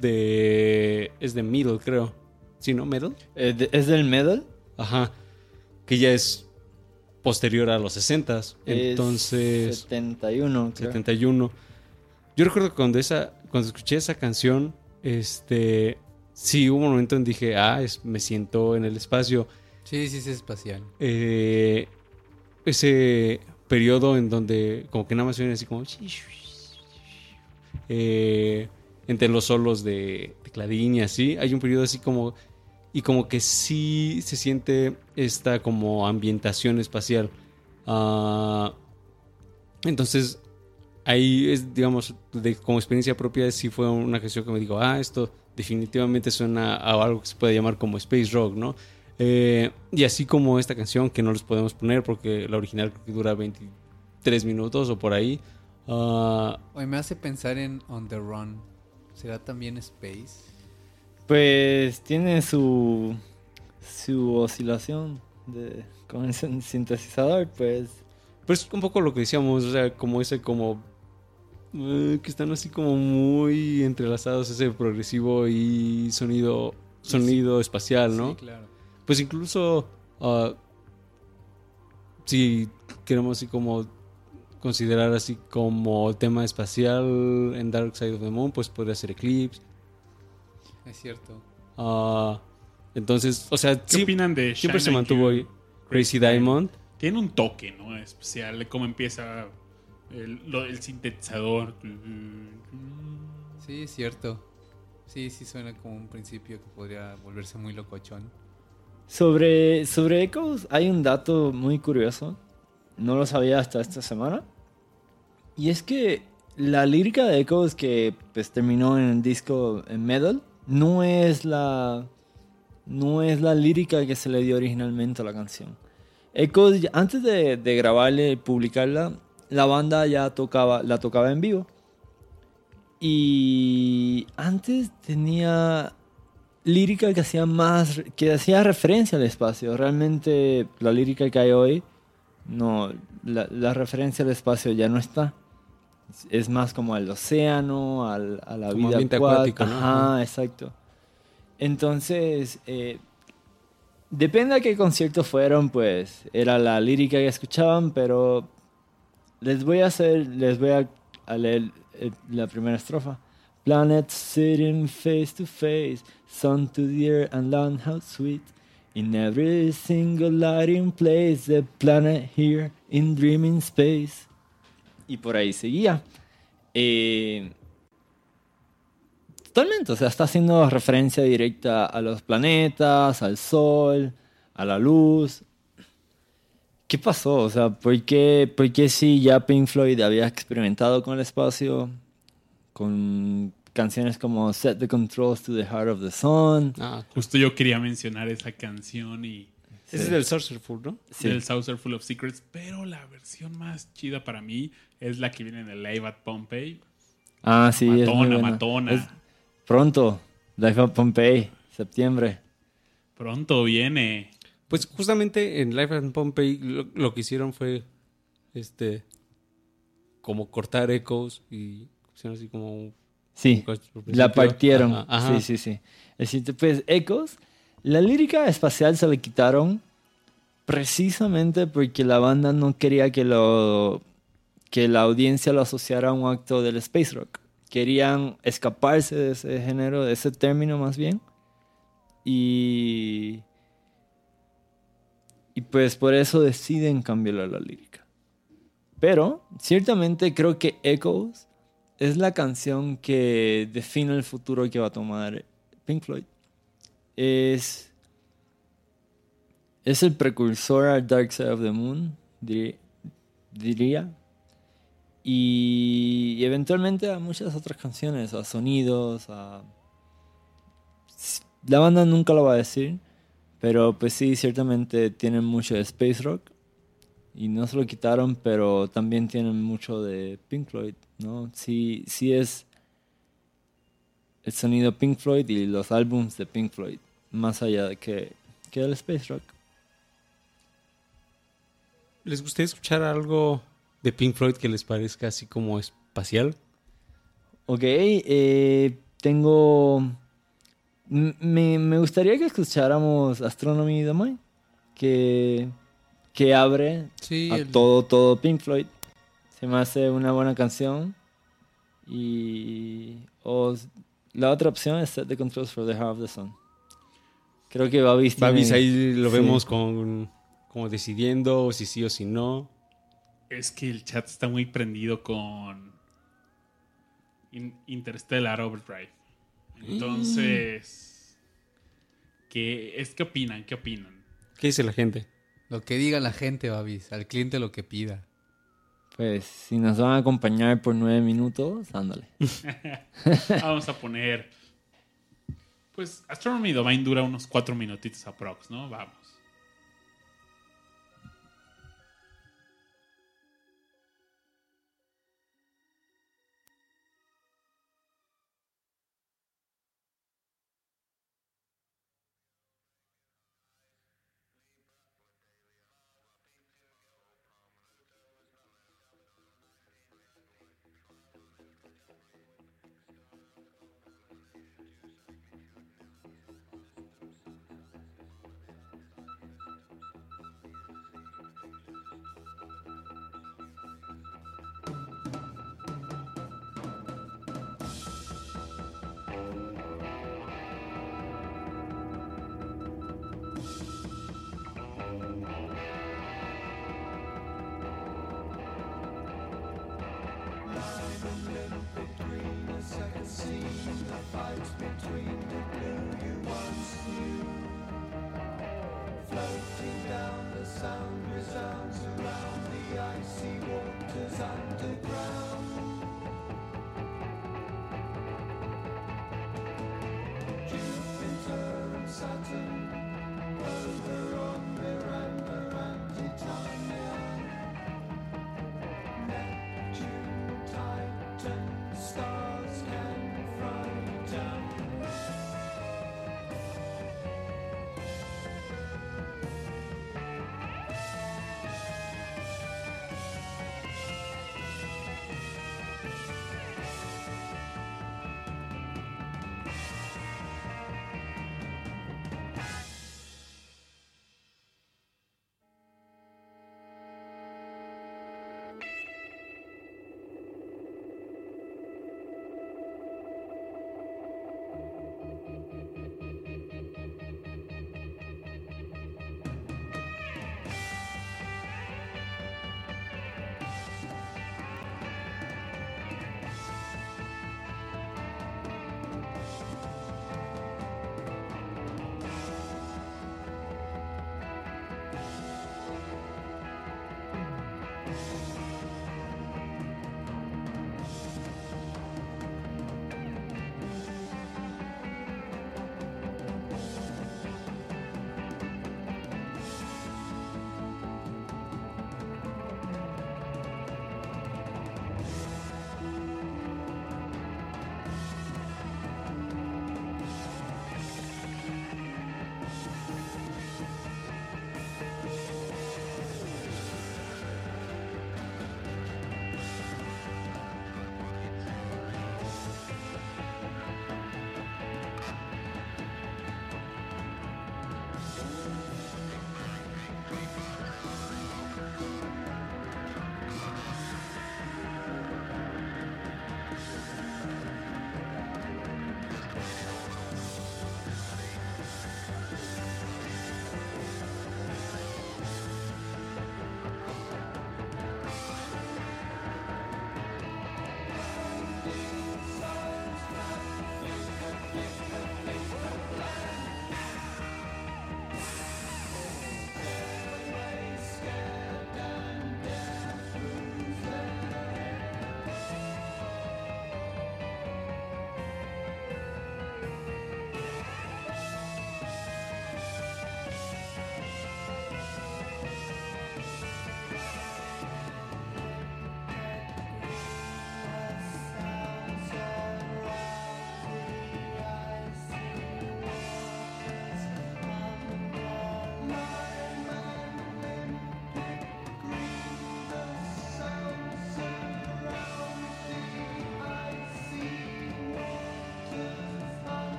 de es de Middle, creo. Sí, ¿no? Middle. Eh, ¿Es del metal? Ajá. Que ya es posterior a los 60 Es Entonces, 71, creo. 71. Yo recuerdo que cuando esa cuando escuché esa canción, este sí hubo un momento en dije, ah, es- me siento en el espacio. Sí, sí, es espacial. eh, ese periodo en donde como que nada más viene así como eh, entre los solos de, Clarín y así hay un periodo así como y como que sí se siente esta como ambientación espacial Ah, entonces ahí es digamos de, como experiencia propia sí fue una canción que me dijo ah esto definitivamente suena a algo que se puede llamar como space rock no Eh, y así como esta canción que no les podemos poner porque la original creo que dura 23 minutos o por ahí. Ah, Hoy me hace pensar en On the Run. ¿Será también Space? Pues tiene su, su oscilación de, con el sin- sintetizador, pues Pero es un poco lo que decíamos, o sea, como ese como... eh, que están así como muy entrelazados ese progresivo y sonido sonido espacial, ¿no? Sí, claro. Pues incluso ah, si queremos así como considerar así como tema espacial en Dark Side of the Moon, pues podría ser Eclipse. Es cierto. Ah, entonces, o sea, ¿Qué sí, opinan de siempre se mantuvo? Crazy Diamond. Tiene un toque, ¿no? Especial, de cómo empieza el, lo- el sintetizador. Sí, es cierto. Sí, sí suena como un principio que podría volverse muy locochón. Sobre, sobre Echoes hay un dato muy curioso. No lo sabía hasta esta semana. Y es que la lírica de Echoes que pues, terminó en el disco en Metal no es la no es la lírica que se le dio originalmente a la canción. Echoes, antes de, de grabarla y publicarla, la banda ya tocaba, la tocaba en vivo. Y antes tenía lírica que hacía más, que hacía referencia al espacio. Realmente la lírica que hay hoy, no, la, la referencia al espacio ya no está. Es- más como al océano, al- a la Como vida acuática. Ajá. exacto. Entonces, eh, depende a qué concierto fueron, pues era la lírica que escuchaban, pero les voy a hacer, les voy a, leer eh, la primera estrofa. Planets sitting face to face, sun to the earth and land how sweet. In every single lighting place, the planet here in dreaming space. Y por ahí seguía. Eh, totalmente, o sea, está haciendo referencia directa a los planetas, al sol, a la luz. ¿Qué pasó? O sea, ¿por qué, por qué si ya Pink Floyd había experimentado con el espacio? Con canciones como Set the Controls to the Heart of the Sun. Ah, Justo yo quería mencionar esa canción y ese es del Sorcererful, ¿no? Sí. del Saucer Full of Secrets, pero la versión más chida para mí es la que viene en el Live at Pompeii. Ah, sí, es muy matona, buena. matona. Es pronto, Life of Pompeii, septiembre. Pronto viene. Pues justamente en Life and Pompeii lo, lo que hicieron fue este como cortar ecos y hicieron así como Sí, la partieron. Ajá, ajá. Sí, sí, sí. Es decir, pues Ecos, la lírica espacial se le quitaron precisamente porque la banda no quería que lo que la audiencia lo asociara a un acto del space rock. Querían escaparse de ese género, de ese término más bien. Y y pues por eso deciden cambiar la lírica. Pero ciertamente creo que Echoes es la canción que define el futuro que va a tomar Pink Floyd. Es, es el precursor al Dark Side of the Moon, diría. Y, y eventualmente a muchas otras canciones, a sonidos, a... La banda nunca lo va a decir, pero pues sí, ciertamente tienen mucho de space rock. Y no se lo quitaron, pero también tienen mucho de Pink Floyd, ¿no? Sí, sí es el sonido Pink Floyd y los álbums de Pink Floyd, más allá de que, que el space rock. ¿Les gustaría escuchar algo de Pink Floyd que les parezca así como espacial? Ok, eh, tengo... m- Me, me gustaría que escucháramos Astronomy Domain, que, que abre Sí, a el- todo, todo Pink Floyd. Se me hace una buena canción. Y. La otra opción es Set the Controls for the Heart of the Sun. Creo que Babis tiene- Babis ahí lo sí. vemos con como decidiendo si sí o si no. Es que el chat está muy prendido con In- Interstellar Overdrive. Entonces, ¿qué es qué opinan? ¿Qué opinan? ¿Qué dice la gente? Lo que diga la gente, Babis. Al cliente lo que pida. Pues si nos van a acompañar por nueve minutos, ándale. Vamos a poner Pues Astronomy Domain dura unos cuatro minutitos aprox, ¿no? Vamos.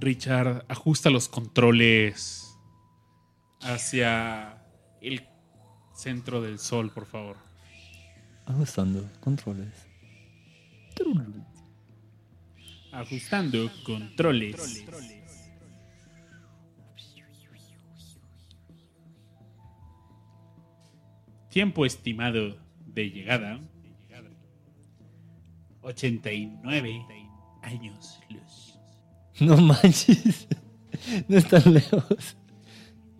Richard, ajusta los controles hacia el centro del sol, por favor. Ajustando controles. Ajustando controles. Tiempo estimado de llegada. 89 años luz. No manches. No es tan lejos.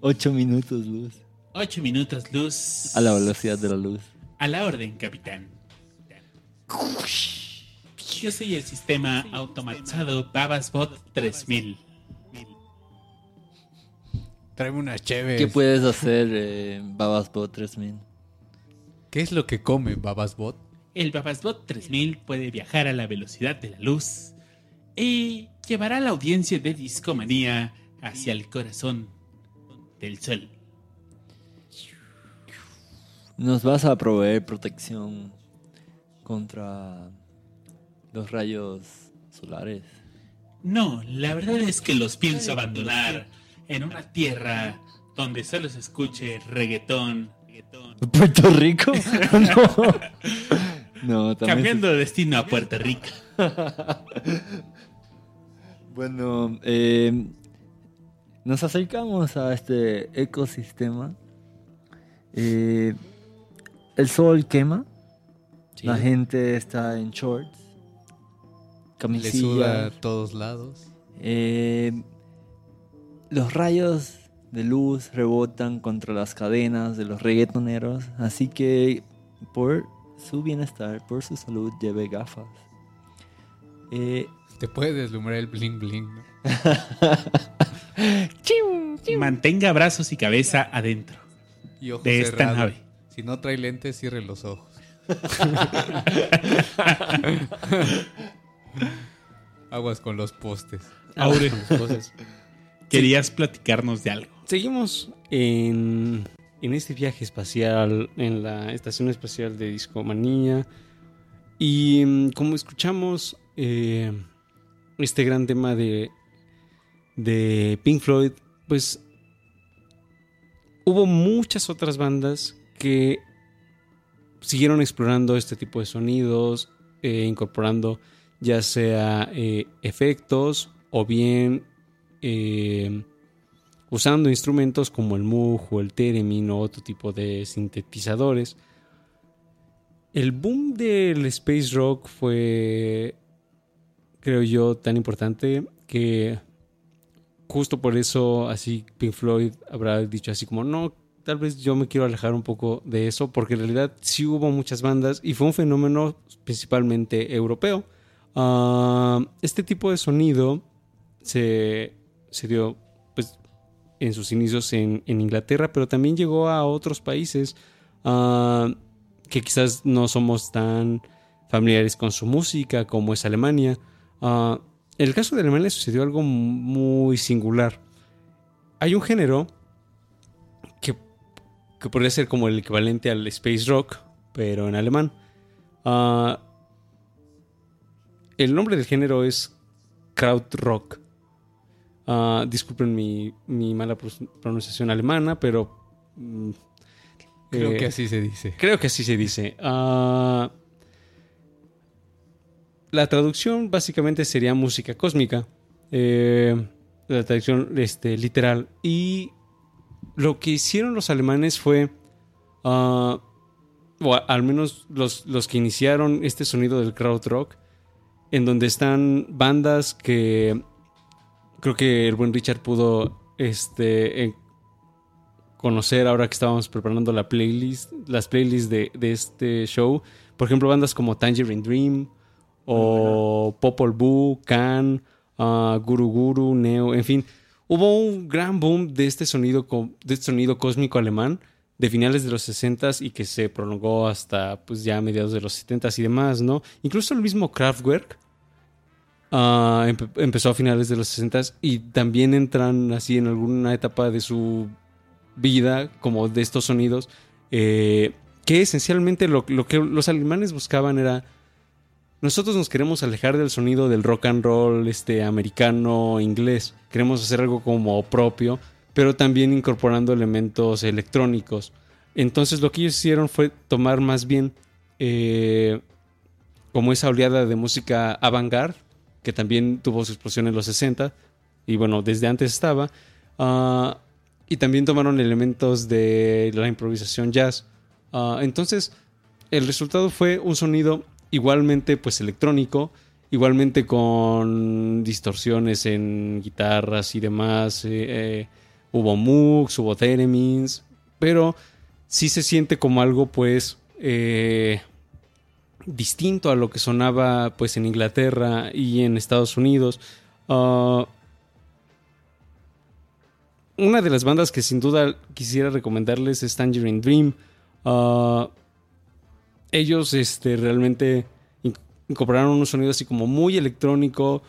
Ocho minutos luz. 8 minutos luz. A la velocidad de la luz. A la orden, capitán. Yo soy el sistema automatizado Babasbot 3000. Tráeme una chévere. ¿Qué puedes hacer, eh, Babasbot 3000? ¿Qué es lo que come Babasbot? El Babasbot 3000 puede viajar a la velocidad de la luz y llevará a la audiencia de Discomanía hacia el corazón del sol. Nos vas a proveer protección contra los rayos solares. No, la verdad es que los pienso abandonar en una tierra donde solo se escuche reggaetón. ¿Puerto Rico? no. No, también. Cambiando de destino a Puerto Rico. Bueno, eh, nos acercamos a este ecosistema. Eh, el sol quema. La gente está en shorts. Le Camisilla. suda a todos lados. Eh, los rayos de luz rebotan contra las cadenas de los reggaetoneros. Así que por su bienestar, por su salud, lleve gafas. Eh, Te puede deslumbrar el bling bling. ¿no? Mantenga brazos y cabeza adentro. Y ojos De esta cerrados. nave. Si no trae lentes, cierre los ojos. Aguas con los postes. Aure, Cosas. querías platicarnos de algo. Seguimos en, en este viaje espacial, en la Estación Espacial de Discomanía. Y mm, como escuchamos eh, este gran tema de, de Pink Floyd, pues hubo muchas otras bandas que siguieron explorando este tipo de sonidos, eh, incorporando ya sea eh, efectos o bien eh, usando instrumentos como el Moog o el Theremin o otro tipo de sintetizadores. El boom del space rock fue, creo yo, tan importante que justo por eso así Pink Floyd habrá dicho así como, no, tal vez yo me quiero alejar un poco de eso, porque en realidad sí hubo muchas bandas y fue un fenómeno principalmente europeo. Ah, este tipo de sonido se, se dio pues, en sus inicios en, en Inglaterra, pero también llegó a otros países ah, que quizás no somos tan familiares con su música como es Alemania. Ah, en el caso de Alemania sucedió algo muy singular. Hay un género que, que podría ser como el equivalente al space rock, pero en alemán. Ah, el nombre del género es Krautrock. Ah, disculpen mi, mi mala pronunciación alemana, pero... mm, Creo eh, que así se dice. Creo que así se dice. La traducción básicamente sería música cósmica. Eh, la traducción este, literal. Y lo que hicieron los alemanes fue. ah, o al menos los, los que iniciaron este sonido del krautrock. En donde están bandas que. Creo que el buen Richard pudo. Este. en- conocer ahora que estábamos preparando la playlist, las playlists de, de este show. Por ejemplo, bandas como Tangerine Dream o Popol Vuh, Can, ah, Guru Guru, Neo, en fin. Hubo un gran boom de este sonido, de este sonido cósmico alemán de finales de los 60s y que se prolongó hasta pues ya mediados de los 70s y demás, ¿no? Incluso el mismo Kraftwerk ah, empe- empezó a finales de los 60s y también entran así en alguna etapa de su vida como de estos sonidos eh, que esencialmente lo, lo que los alemanes buscaban era nosotros nos queremos alejar del sonido del rock and roll este americano inglés queremos hacer algo como propio pero también incorporando elementos electrónicos entonces lo que ellos hicieron fue tomar más bien eh, como esa oleada de música avant-garde que también tuvo su explosión en los 60, y bueno, desde antes estaba. Ah, y también tomaron elementos de la improvisación jazz. Ah, entonces, el resultado fue un sonido igualmente pues electrónico, igualmente con distorsiones en guitarras y demás. eh, eh, hubo Moogs, hubo Theremins, pero sí se siente como algo pues eh, distinto a lo que sonaba pues en Inglaterra y en Estados Unidos. Ah, una de las bandas que sin duda quisiera recomendarles es Tangerine Dream. Ah, ellos este, realmente in- incorporaron un sonido así como muy electrónico,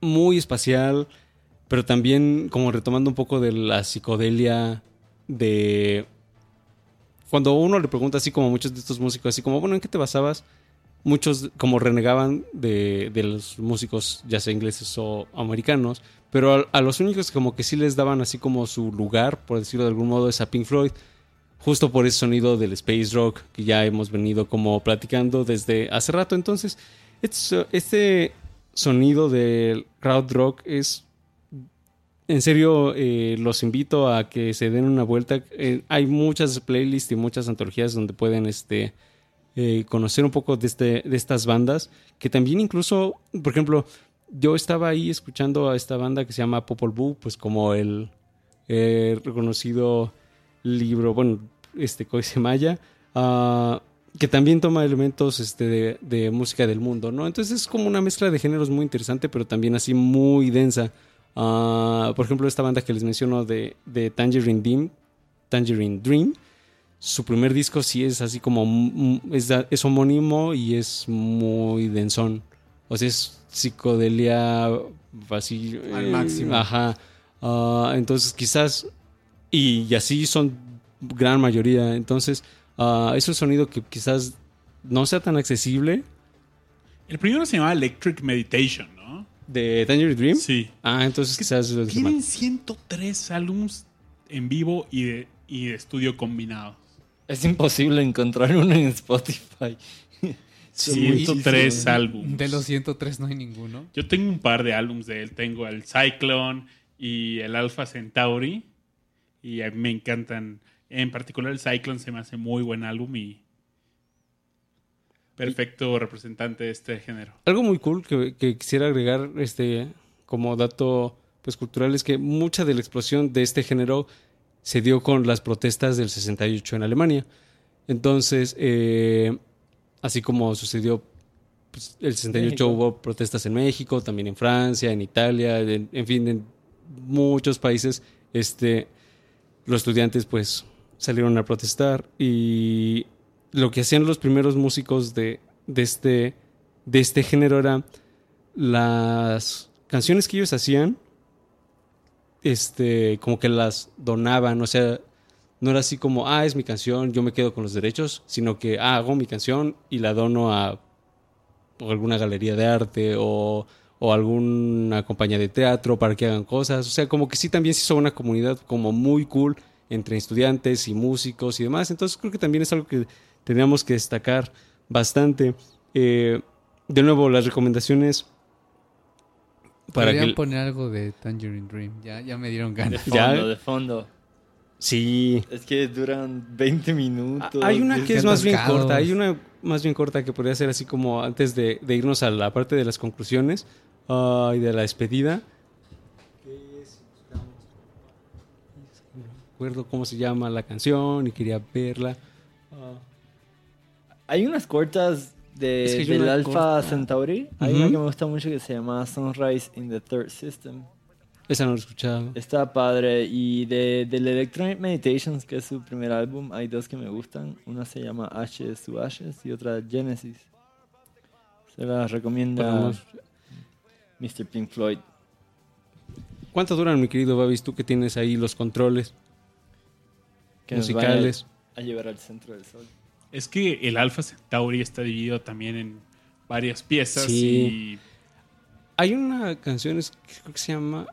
muy espacial, pero también como retomando un poco de la psicodelia de... Cuando uno le pregunta así como muchos de estos músicos, así como, bueno, ¿en qué te basabas? Muchos como renegaban de, de los músicos, ya sea ingleses o americanos, pero a, a los únicos como que sí les daban así como su lugar, por decirlo de algún modo, es a Pink Floyd justo por ese sonido del space rock que ya hemos venido como platicando desde hace rato. Entonces, este, este sonido del crowd rock es... En serio, eh, los invito a que se den una vuelta. Eh, hay muchas playlists y muchas antologías donde pueden este, eh, conocer un poco de, este, de estas bandas. Que también incluso, por ejemplo, yo estaba ahí escuchando a esta banda que se llama Popol Vuh, pues como el eh, reconocido libro, bueno, este Coise Maya, ah, que también toma elementos este, de, de música del mundo, ¿no? Entonces es como una mezcla de géneros muy interesante, pero también así muy densa. Ah, por ejemplo, esta banda que les menciono de, de Tangerine Dream, Tangerine Dream, su primer disco sí es así como mm, es, da- es homónimo y es muy densón. O sea, es psicodelia así Al eh, máximo. Ajá. Ah, entonces quizás y, así son gran mayoría. Entonces, ah, es un sonido que quizás no sea tan accesible El primero se llamaba Electric Meditation, ¿no? de Tangerine Dream. Sí. Ah, entonces quizás. Tienen 103 álbums en vivo y de, y de estudio combinados. Es imposible encontrar uno en Spotify. Son 103 muchísimos. álbumes. De los 103 no hay ninguno. Yo tengo un par de álbumes de él. Tengo el Cyclone y el Alpha Centauri. Y a mí me encantan. En particular el Cyclone se me hace muy buen álbum y perfecto representante de este género. Algo muy cool que, que quisiera agregar este como dato pues cultural es que mucha de la explosión de este género se dio con las protestas del 68 en Alemania. Entonces, eh, así como sucedió pues, el 68 México. hubo protestas en México, también en Francia, en Italia, en, en fin, en muchos países, este, los estudiantes pues salieron a protestar y lo que hacían los primeros músicos de, de, este, de este género era las canciones que ellos hacían, este, como que las donaban, o sea, no era así como, ah, es mi canción, yo me quedo con los derechos, sino que ah, hago mi canción y la dono a alguna galería de arte o, o alguna compañía de teatro para que hagan cosas. O sea, como que sí también se hizo una comunidad como muy cool entre estudiantes y músicos y demás. Entonces creo que también es algo que tendríamos que destacar bastante. Eh, de nuevo, las recomendaciones para Podrían que... poner algo de Tangerine Dream. Ya, ya me dieron De ganas. fondo, Ya. de fondo. Sí, Es que duran 20 minutos. Hay una que es más bien corta, hay una más bien corta que podría ser así como antes de, de irnos a la parte de las conclusiones ah, y de la despedida. No recuerdo cómo se llama la canción y quería verla. Ah, Hay unas cortas de, Es que del Alpha corta. Centauri. Hay Ujú. una que me gusta mucho que se llama Sunrise in the Third System. esa no la he escuchado. Está padre. Y de, del Electronic Meditations, que es su primer álbum, hay dos que me gustan. Una se llama Ashes to Ashes y otra Genesis. Se las recomienda Podemos- Mr. Pink Floyd. ¿Cuánto duran, mi querido Babis, tú que tienes ahí los controles Que musicales? a llevar al centro del sol. Es que el Alpha Centauri está dividido también en varias piezas Sí. Hay una canción es- que creo que se llama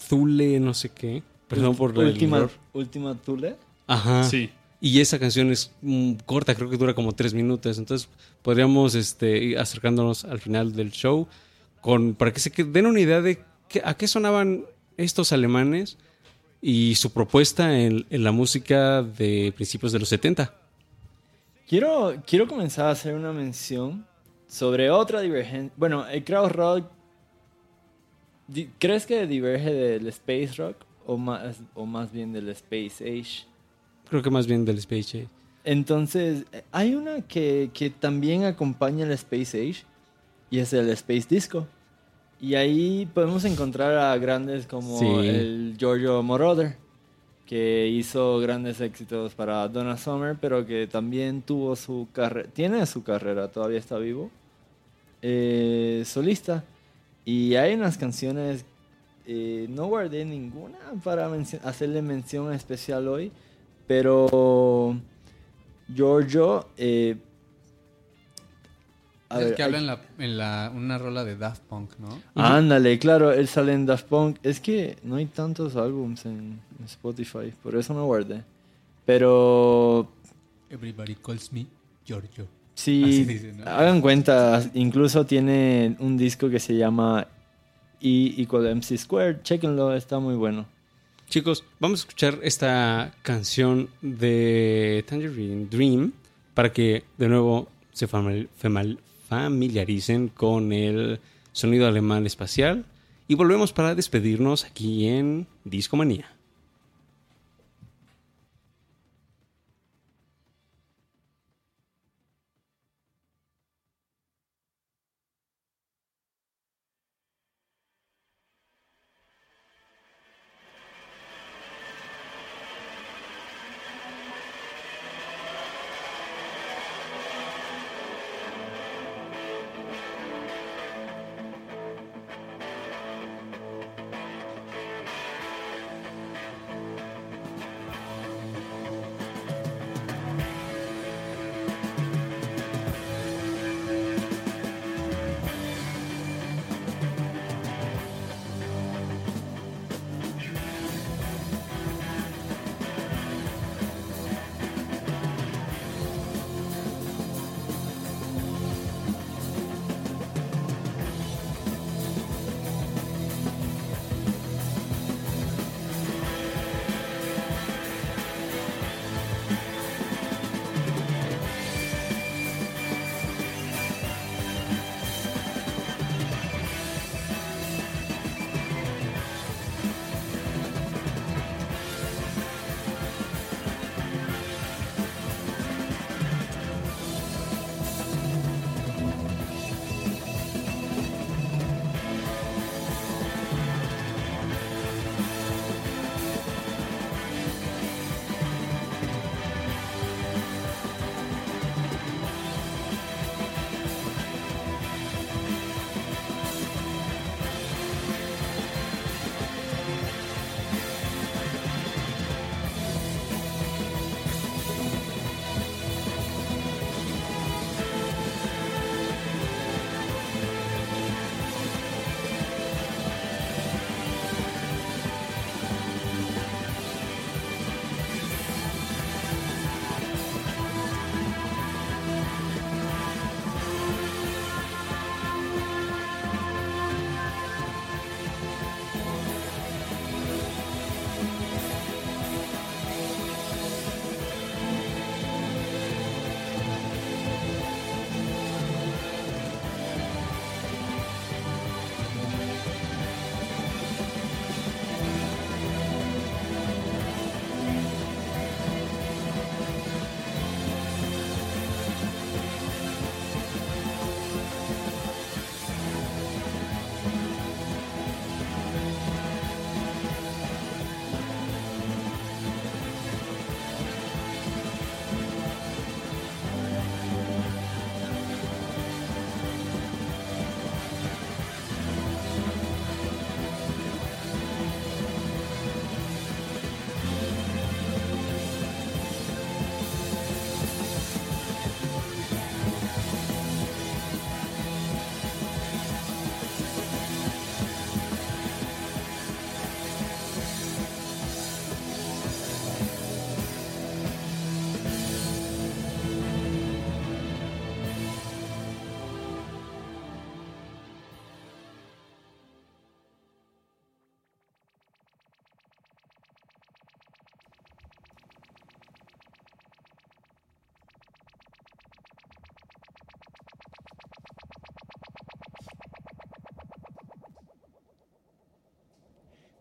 Zule, no sé qué. Perdón por el Última, error. última Tule. Ajá. y sí. Y esa canción es mm, corta, creo que dura como tres minutos. Entonces podríamos este, ir acercándonos al final del show con, para que se den una idea de a qué sonaban estos alemanes y su propuesta en, la música de principios de los 70. Quiero, quiero comenzar a hacer una mención sobre otra divergencia. Bueno, el crowd rock. ¿Crees que diverge del space rock o más, o más bien del space age? Creo que más bien del Space Age. Entonces, eh, hay una que, que también acompaña el Space Age y es el Space Disco. Y ahí podemos encontrar a grandes como Sí. el Giorgio Moroder, que hizo grandes éxitos para Donna Summer, pero que también tuvo su carrera, tiene su carrera, todavía está vivo, eh, solista. Y hay unas canciones, eh, no guardé ninguna para mencio- hacerle mención especial hoy, pero Giorgio, eh, a Es ver, que hay- habla en, la, en la, una rola de Daft Punk, ¿no? Ándale, claro, él sale en Daft Punk. Es que no hay tantos álbums en, Spotify, por eso no guardé. Pero Everybody calls me Giorgio. sí, dice, ¿no? hagan cuenta, incluso tiene un disco que se llama E equal MC Squared. Chequenlo, está muy bueno. Chicos, vamos a escuchar esta canción de Tangerine Dream para que de nuevo se familiaricen con el sonido alemán espacial y volvemos para despedirnos aquí en Discomanía.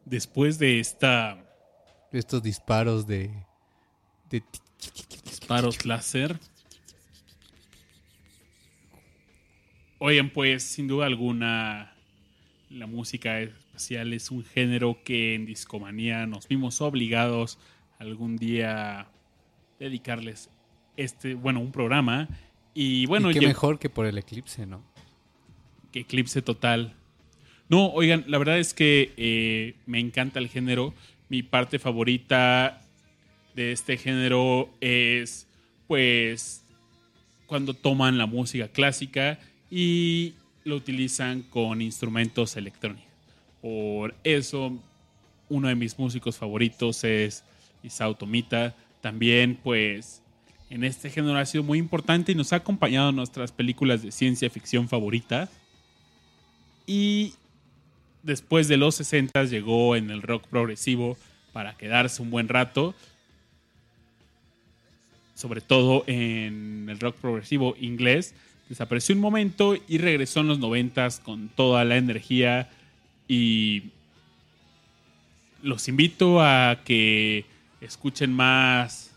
Después de esta Estos disparos de... de disparos láser. Oigan, pues sin duda alguna la música espacial es un género que en Discomanía nos vimos obligados algún día dedicarles este, bueno, un programa y bueno, y qué mejor que por el eclipse, ¿no? que eclipse total. No, oigan, la verdad es que eh, me encanta el género. Mi parte favorita de este género es, pues, cuando toman la música clásica y lo utilizan con instrumentos electrónicos. Por eso, uno de mis músicos favoritos es Isao Tomita. También, pues, en este género ha sido muy importante y nos ha acompañado en nuestras películas de ciencia ficción favoritas. Y después de los 60 llegó en el rock progresivo para quedarse un buen rato. Sobre todo en el rock progresivo inglés. Desapareció un momento y regresó en los 90 con toda la energía. Y los invito a que escuchen más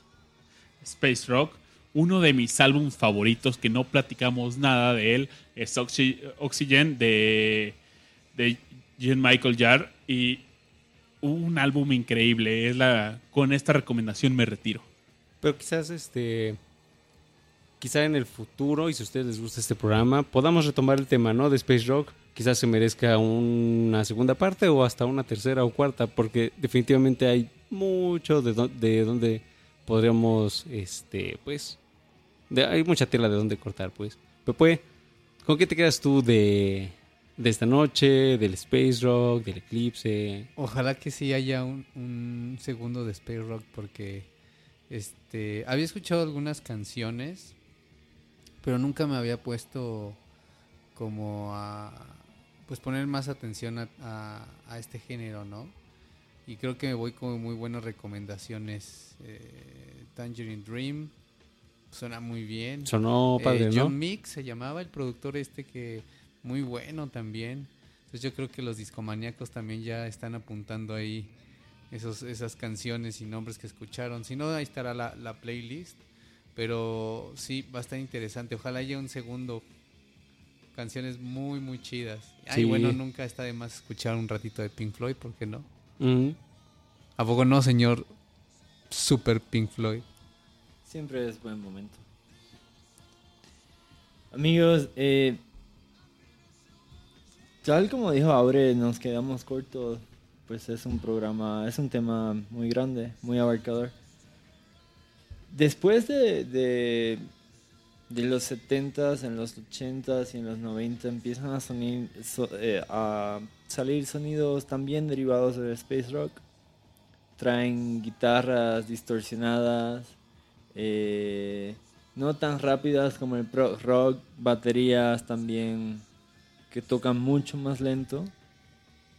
Space Rock. Uno de mis álbumes favoritos, que no platicamos nada de él, es Oxy- Oxygen de, de Jean Michael Jarre. Y un álbum increíble. Es la, con esta recomendación me retiro. Pero quizás este. Quizá en el futuro, y si a ustedes les gusta este programa, podamos retomar el tema, ¿no? De Space Rock. Quizás se merezca una segunda parte o hasta una tercera o cuarta, porque definitivamente hay mucho de, do- de donde podríamos, este, pues, hay mucha tela de donde cortar, pues. Pepe, ¿con qué te quedas tú de, de esta noche, del Space Rock, del eclipse? Ojalá que sí haya un, un segundo de Space Rock porque este había escuchado algunas canciones, pero nunca me había puesto como a pues poner más atención a, a- a este género, ¿no? Y creo que me voy con muy buenas recomendaciones. Eh, Tangerine Dream suena muy bien. Sonó padre, Eh, ¿no? John Mix se llamaba el productor este que muy bueno también. Entonces yo creo que los discomaníacos también ya están apuntando ahí esos, esas canciones y nombres que escucharon. Si no, ahí estará la, la playlist. Pero sí, va a estar interesante. Ojalá haya un segundo. Canciones muy, muy chidas. Ay, Sí. bueno, nunca está de más escuchar un ratito de Pink Floyd, ¿por qué no? Ujú. ¿A poco no, señor Super Pink Floyd? Siempre es buen momento. Amigos, eh, tal como dijo Aure, nos quedamos cortos. Pues es un programa, es un tema muy grande, muy abarcador. Después de, de, los 70s, en los 80s y en los 90 empiezan a, sonir- so- eh, salir sonidos también derivados del space rock. Traen guitarras distorsionadas, eh, no tan rápidas como el pro rock, baterías también que tocan mucho más lento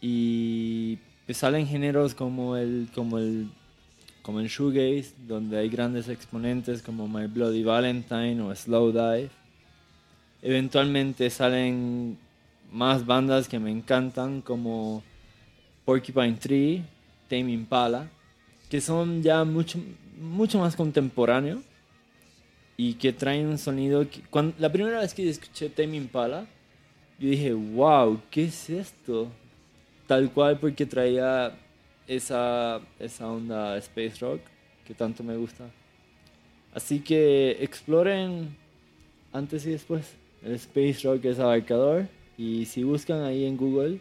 y pues salen géneros como el como el como el shoegaze donde hay grandes exponentes como My Bloody Valentine o Slow Dive. Eventualmente salen más bandas que me encantan como Porcupine Tree Tame Impala que son ya mucho mucho más contemporáneos y que traen un sonido que la primera vez que escuché Tame Impala yo dije wow qué es esto tal cual porque traía esa esa onda space rock que tanto me gusta. Así que exploren antes y después. El space rock es abarcador y si buscan ahí en Google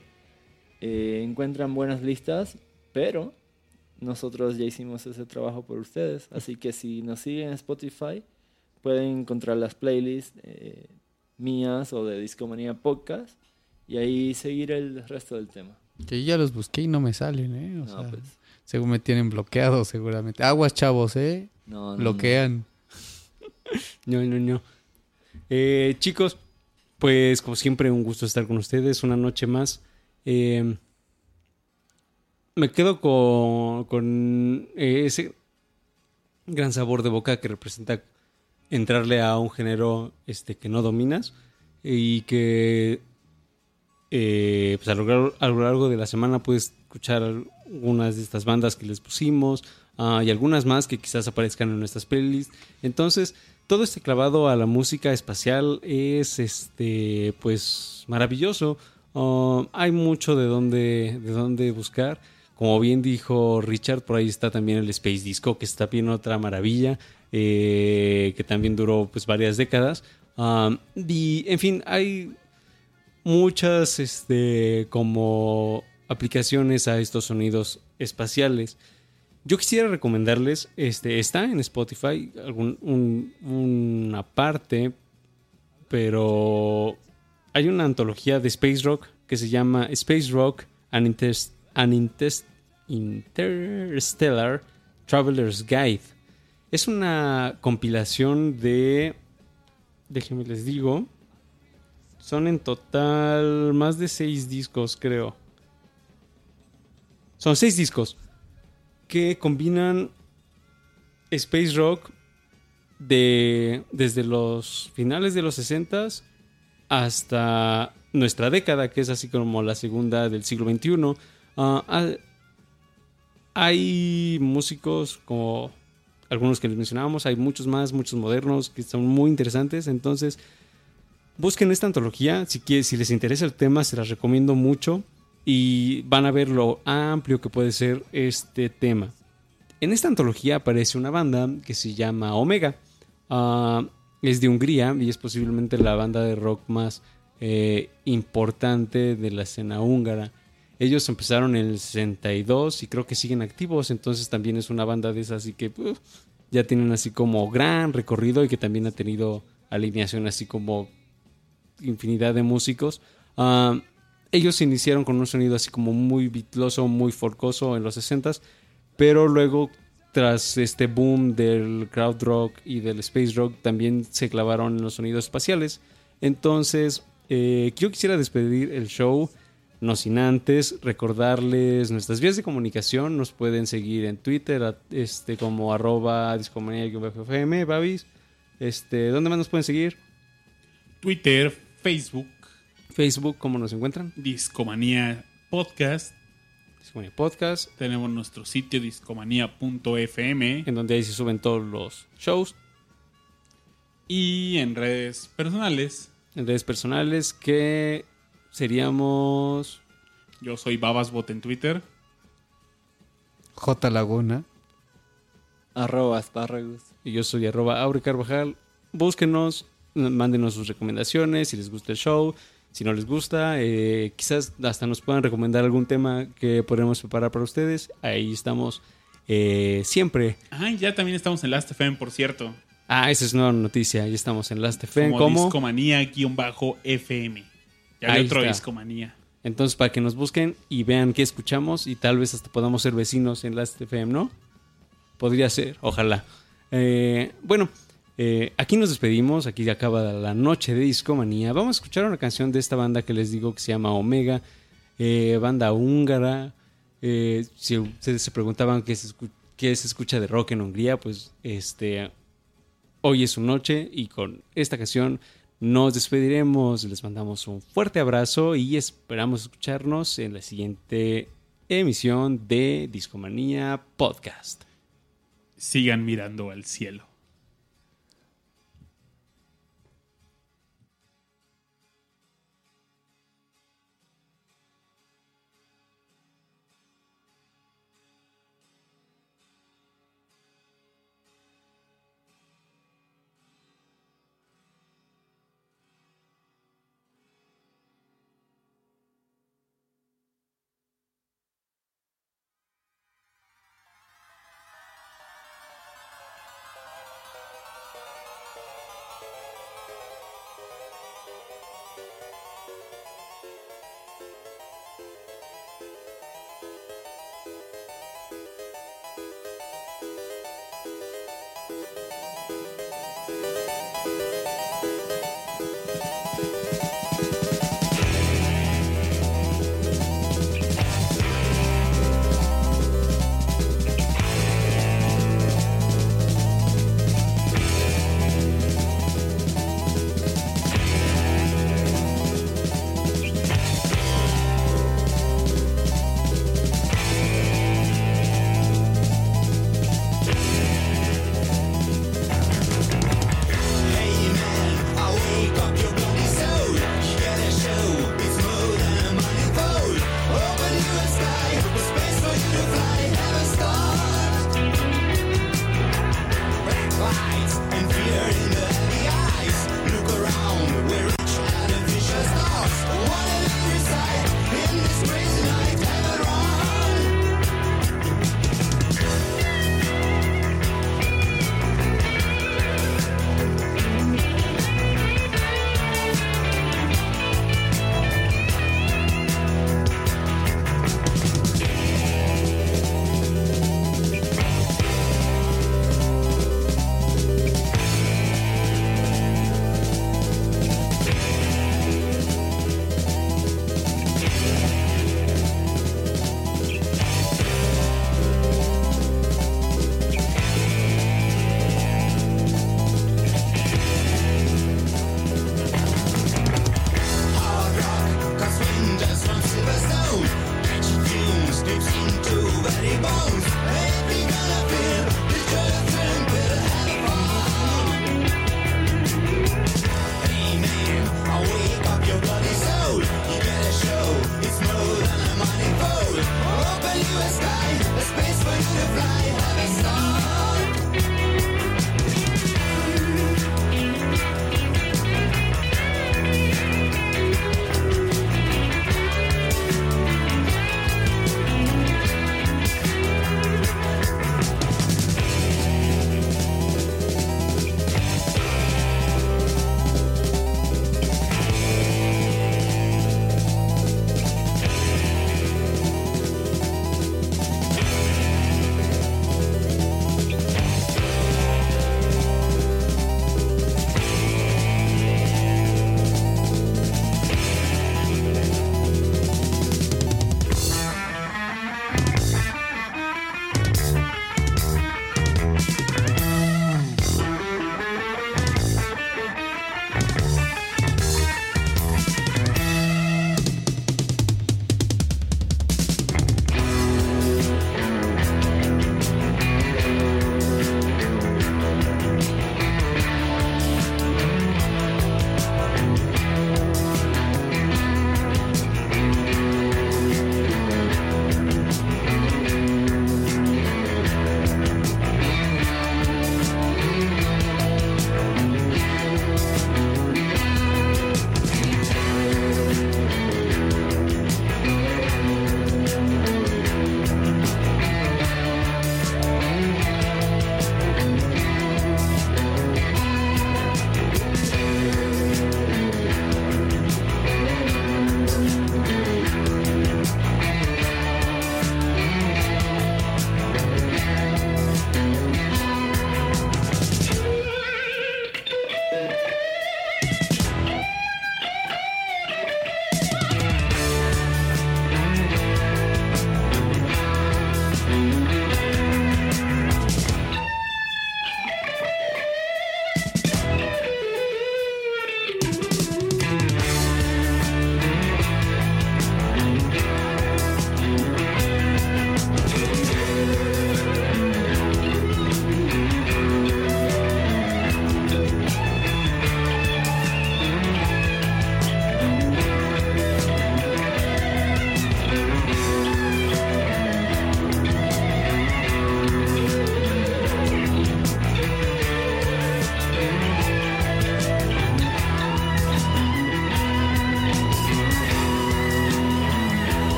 eh, encuentran buenas listas pero nosotros ya hicimos ese trabajo por ustedes. Así que si nos siguen en Spotify, pueden encontrar las playlists eh, mías o de Discomanía Podcast y ahí seguir el resto del tema. Que yo ya los busqué y no me salen, ¿eh? O No, sea, pues, según me tienen bloqueado seguramente. Aguas, chavos, ¿eh? no, no, Bloquean. No, no, no. Eh, chicos, pues como siempre, un gusto estar con ustedes una noche más. Eh, me quedo con, con eh, ese gran sabor de boca que representa entrarle a un género este, que no dominas y que eh, pues a, lo, largo- a lo largo de la semana puedes escuchar unas de estas bandas que les pusimos ah, y algunas más que quizás aparezcan en nuestras playlists. Entonces, todo este clavado a la música espacial es este pues maravilloso. Ah, hay mucho de dónde, de dónde buscar. Como bien dijo Richard, por ahí está también el Space Disco, que está bien otra maravilla, eh, que también duró pues varias décadas. En fin, hay muchas este, como aplicaciones a estos sonidos espaciales. Yo quisiera recomendarles, este, está en Spotify algún, un- una parte, pero hay una antología de Space Rock que se llama Space Rock and, Intes- Interstellar Traveler's Guide. Es una compilación de, déjenme les digo, son en total más de seis discos, creo. Son seis discos que combinan space rock de desde los finales de los 60 hasta nuestra década, que es así como la segunda del siglo XXI. Ah, hay músicos como algunos que les mencionábamos, hay muchos más, muchos modernos que son muy interesantes. Entonces, busquen esta antología. Si, les interesa el tema, se las recomiendo mucho y van a ver lo amplio que puede ser este tema. En esta antología aparece una banda que se llama Omega. Ah, es de Hungría y es posiblemente la banda de rock más eh, importante de la escena húngara. Ellos empezaron en el 62 y creo que siguen activos, entonces también es una banda de esas, así que ya tienen así como gran recorrido y que también ha tenido alineación así como infinidad de músicos. Ah, ellos iniciaron con un sonido así como muy bitloso, muy folcoso en los 60s, pero luego tras este boom del crowd rock y del space rock también se clavaron en los sonidos espaciales. Entonces, eh, yo quisiera despedir el show, no sin antes recordarles nuestras vías de comunicación. Nos pueden seguir en Twitter a- este, como arroba discomanía-fm, Babis. Este, ¿Dónde más nos pueden seguir? Twitter, Facebook, Facebook, ¿cómo nos encuentran? Discomanía Podcast. Discomanía Podcast, Tenemos nuestro sitio discomanía.fm en donde ahí se suben todos los shows. y en redes personales. En redes personales que seríamos... Yo soy Babasbot en Twitter. J Laguna. Arroba espárragos. Y yo soy arroba Aure Carvajal. Búsquenos, mándenos sus recomendaciones, si les gusta el show, si no les gusta, eh, quizás hasta nos puedan recomendar algún tema que podremos preparar para ustedes. Ahí estamos eh, siempre. Ah, ya también estamos en Last.fm, por cierto. Ah, esa es una nuticia. Ahí estamos en Last FM. como ¿Cómo? Discomanía-FM. Ya hay otro está. Discomanía. Entonces, para que nos busquen y vean qué escuchamos y tal vez hasta podamos ser vecinos en Last FM, ¿no? Podría ser, ojalá. Eh, bueno, eh, aquí nos despedimos, aquí acaba la noche de Discomanía. Vamos a escuchar una canción de esta banda que les digo que se llama Omega, eh, banda húngara. Si ustedes se preguntaban qué se, qué se escucha de rock en Hungría, pues este, hoy es su noche y con esta canción nos despediremos. Les mandamos un fuerte abrazo y esperamos escucharnos en la siguiente emisión de Discomanía Podcast. Sigan mirando al cielo.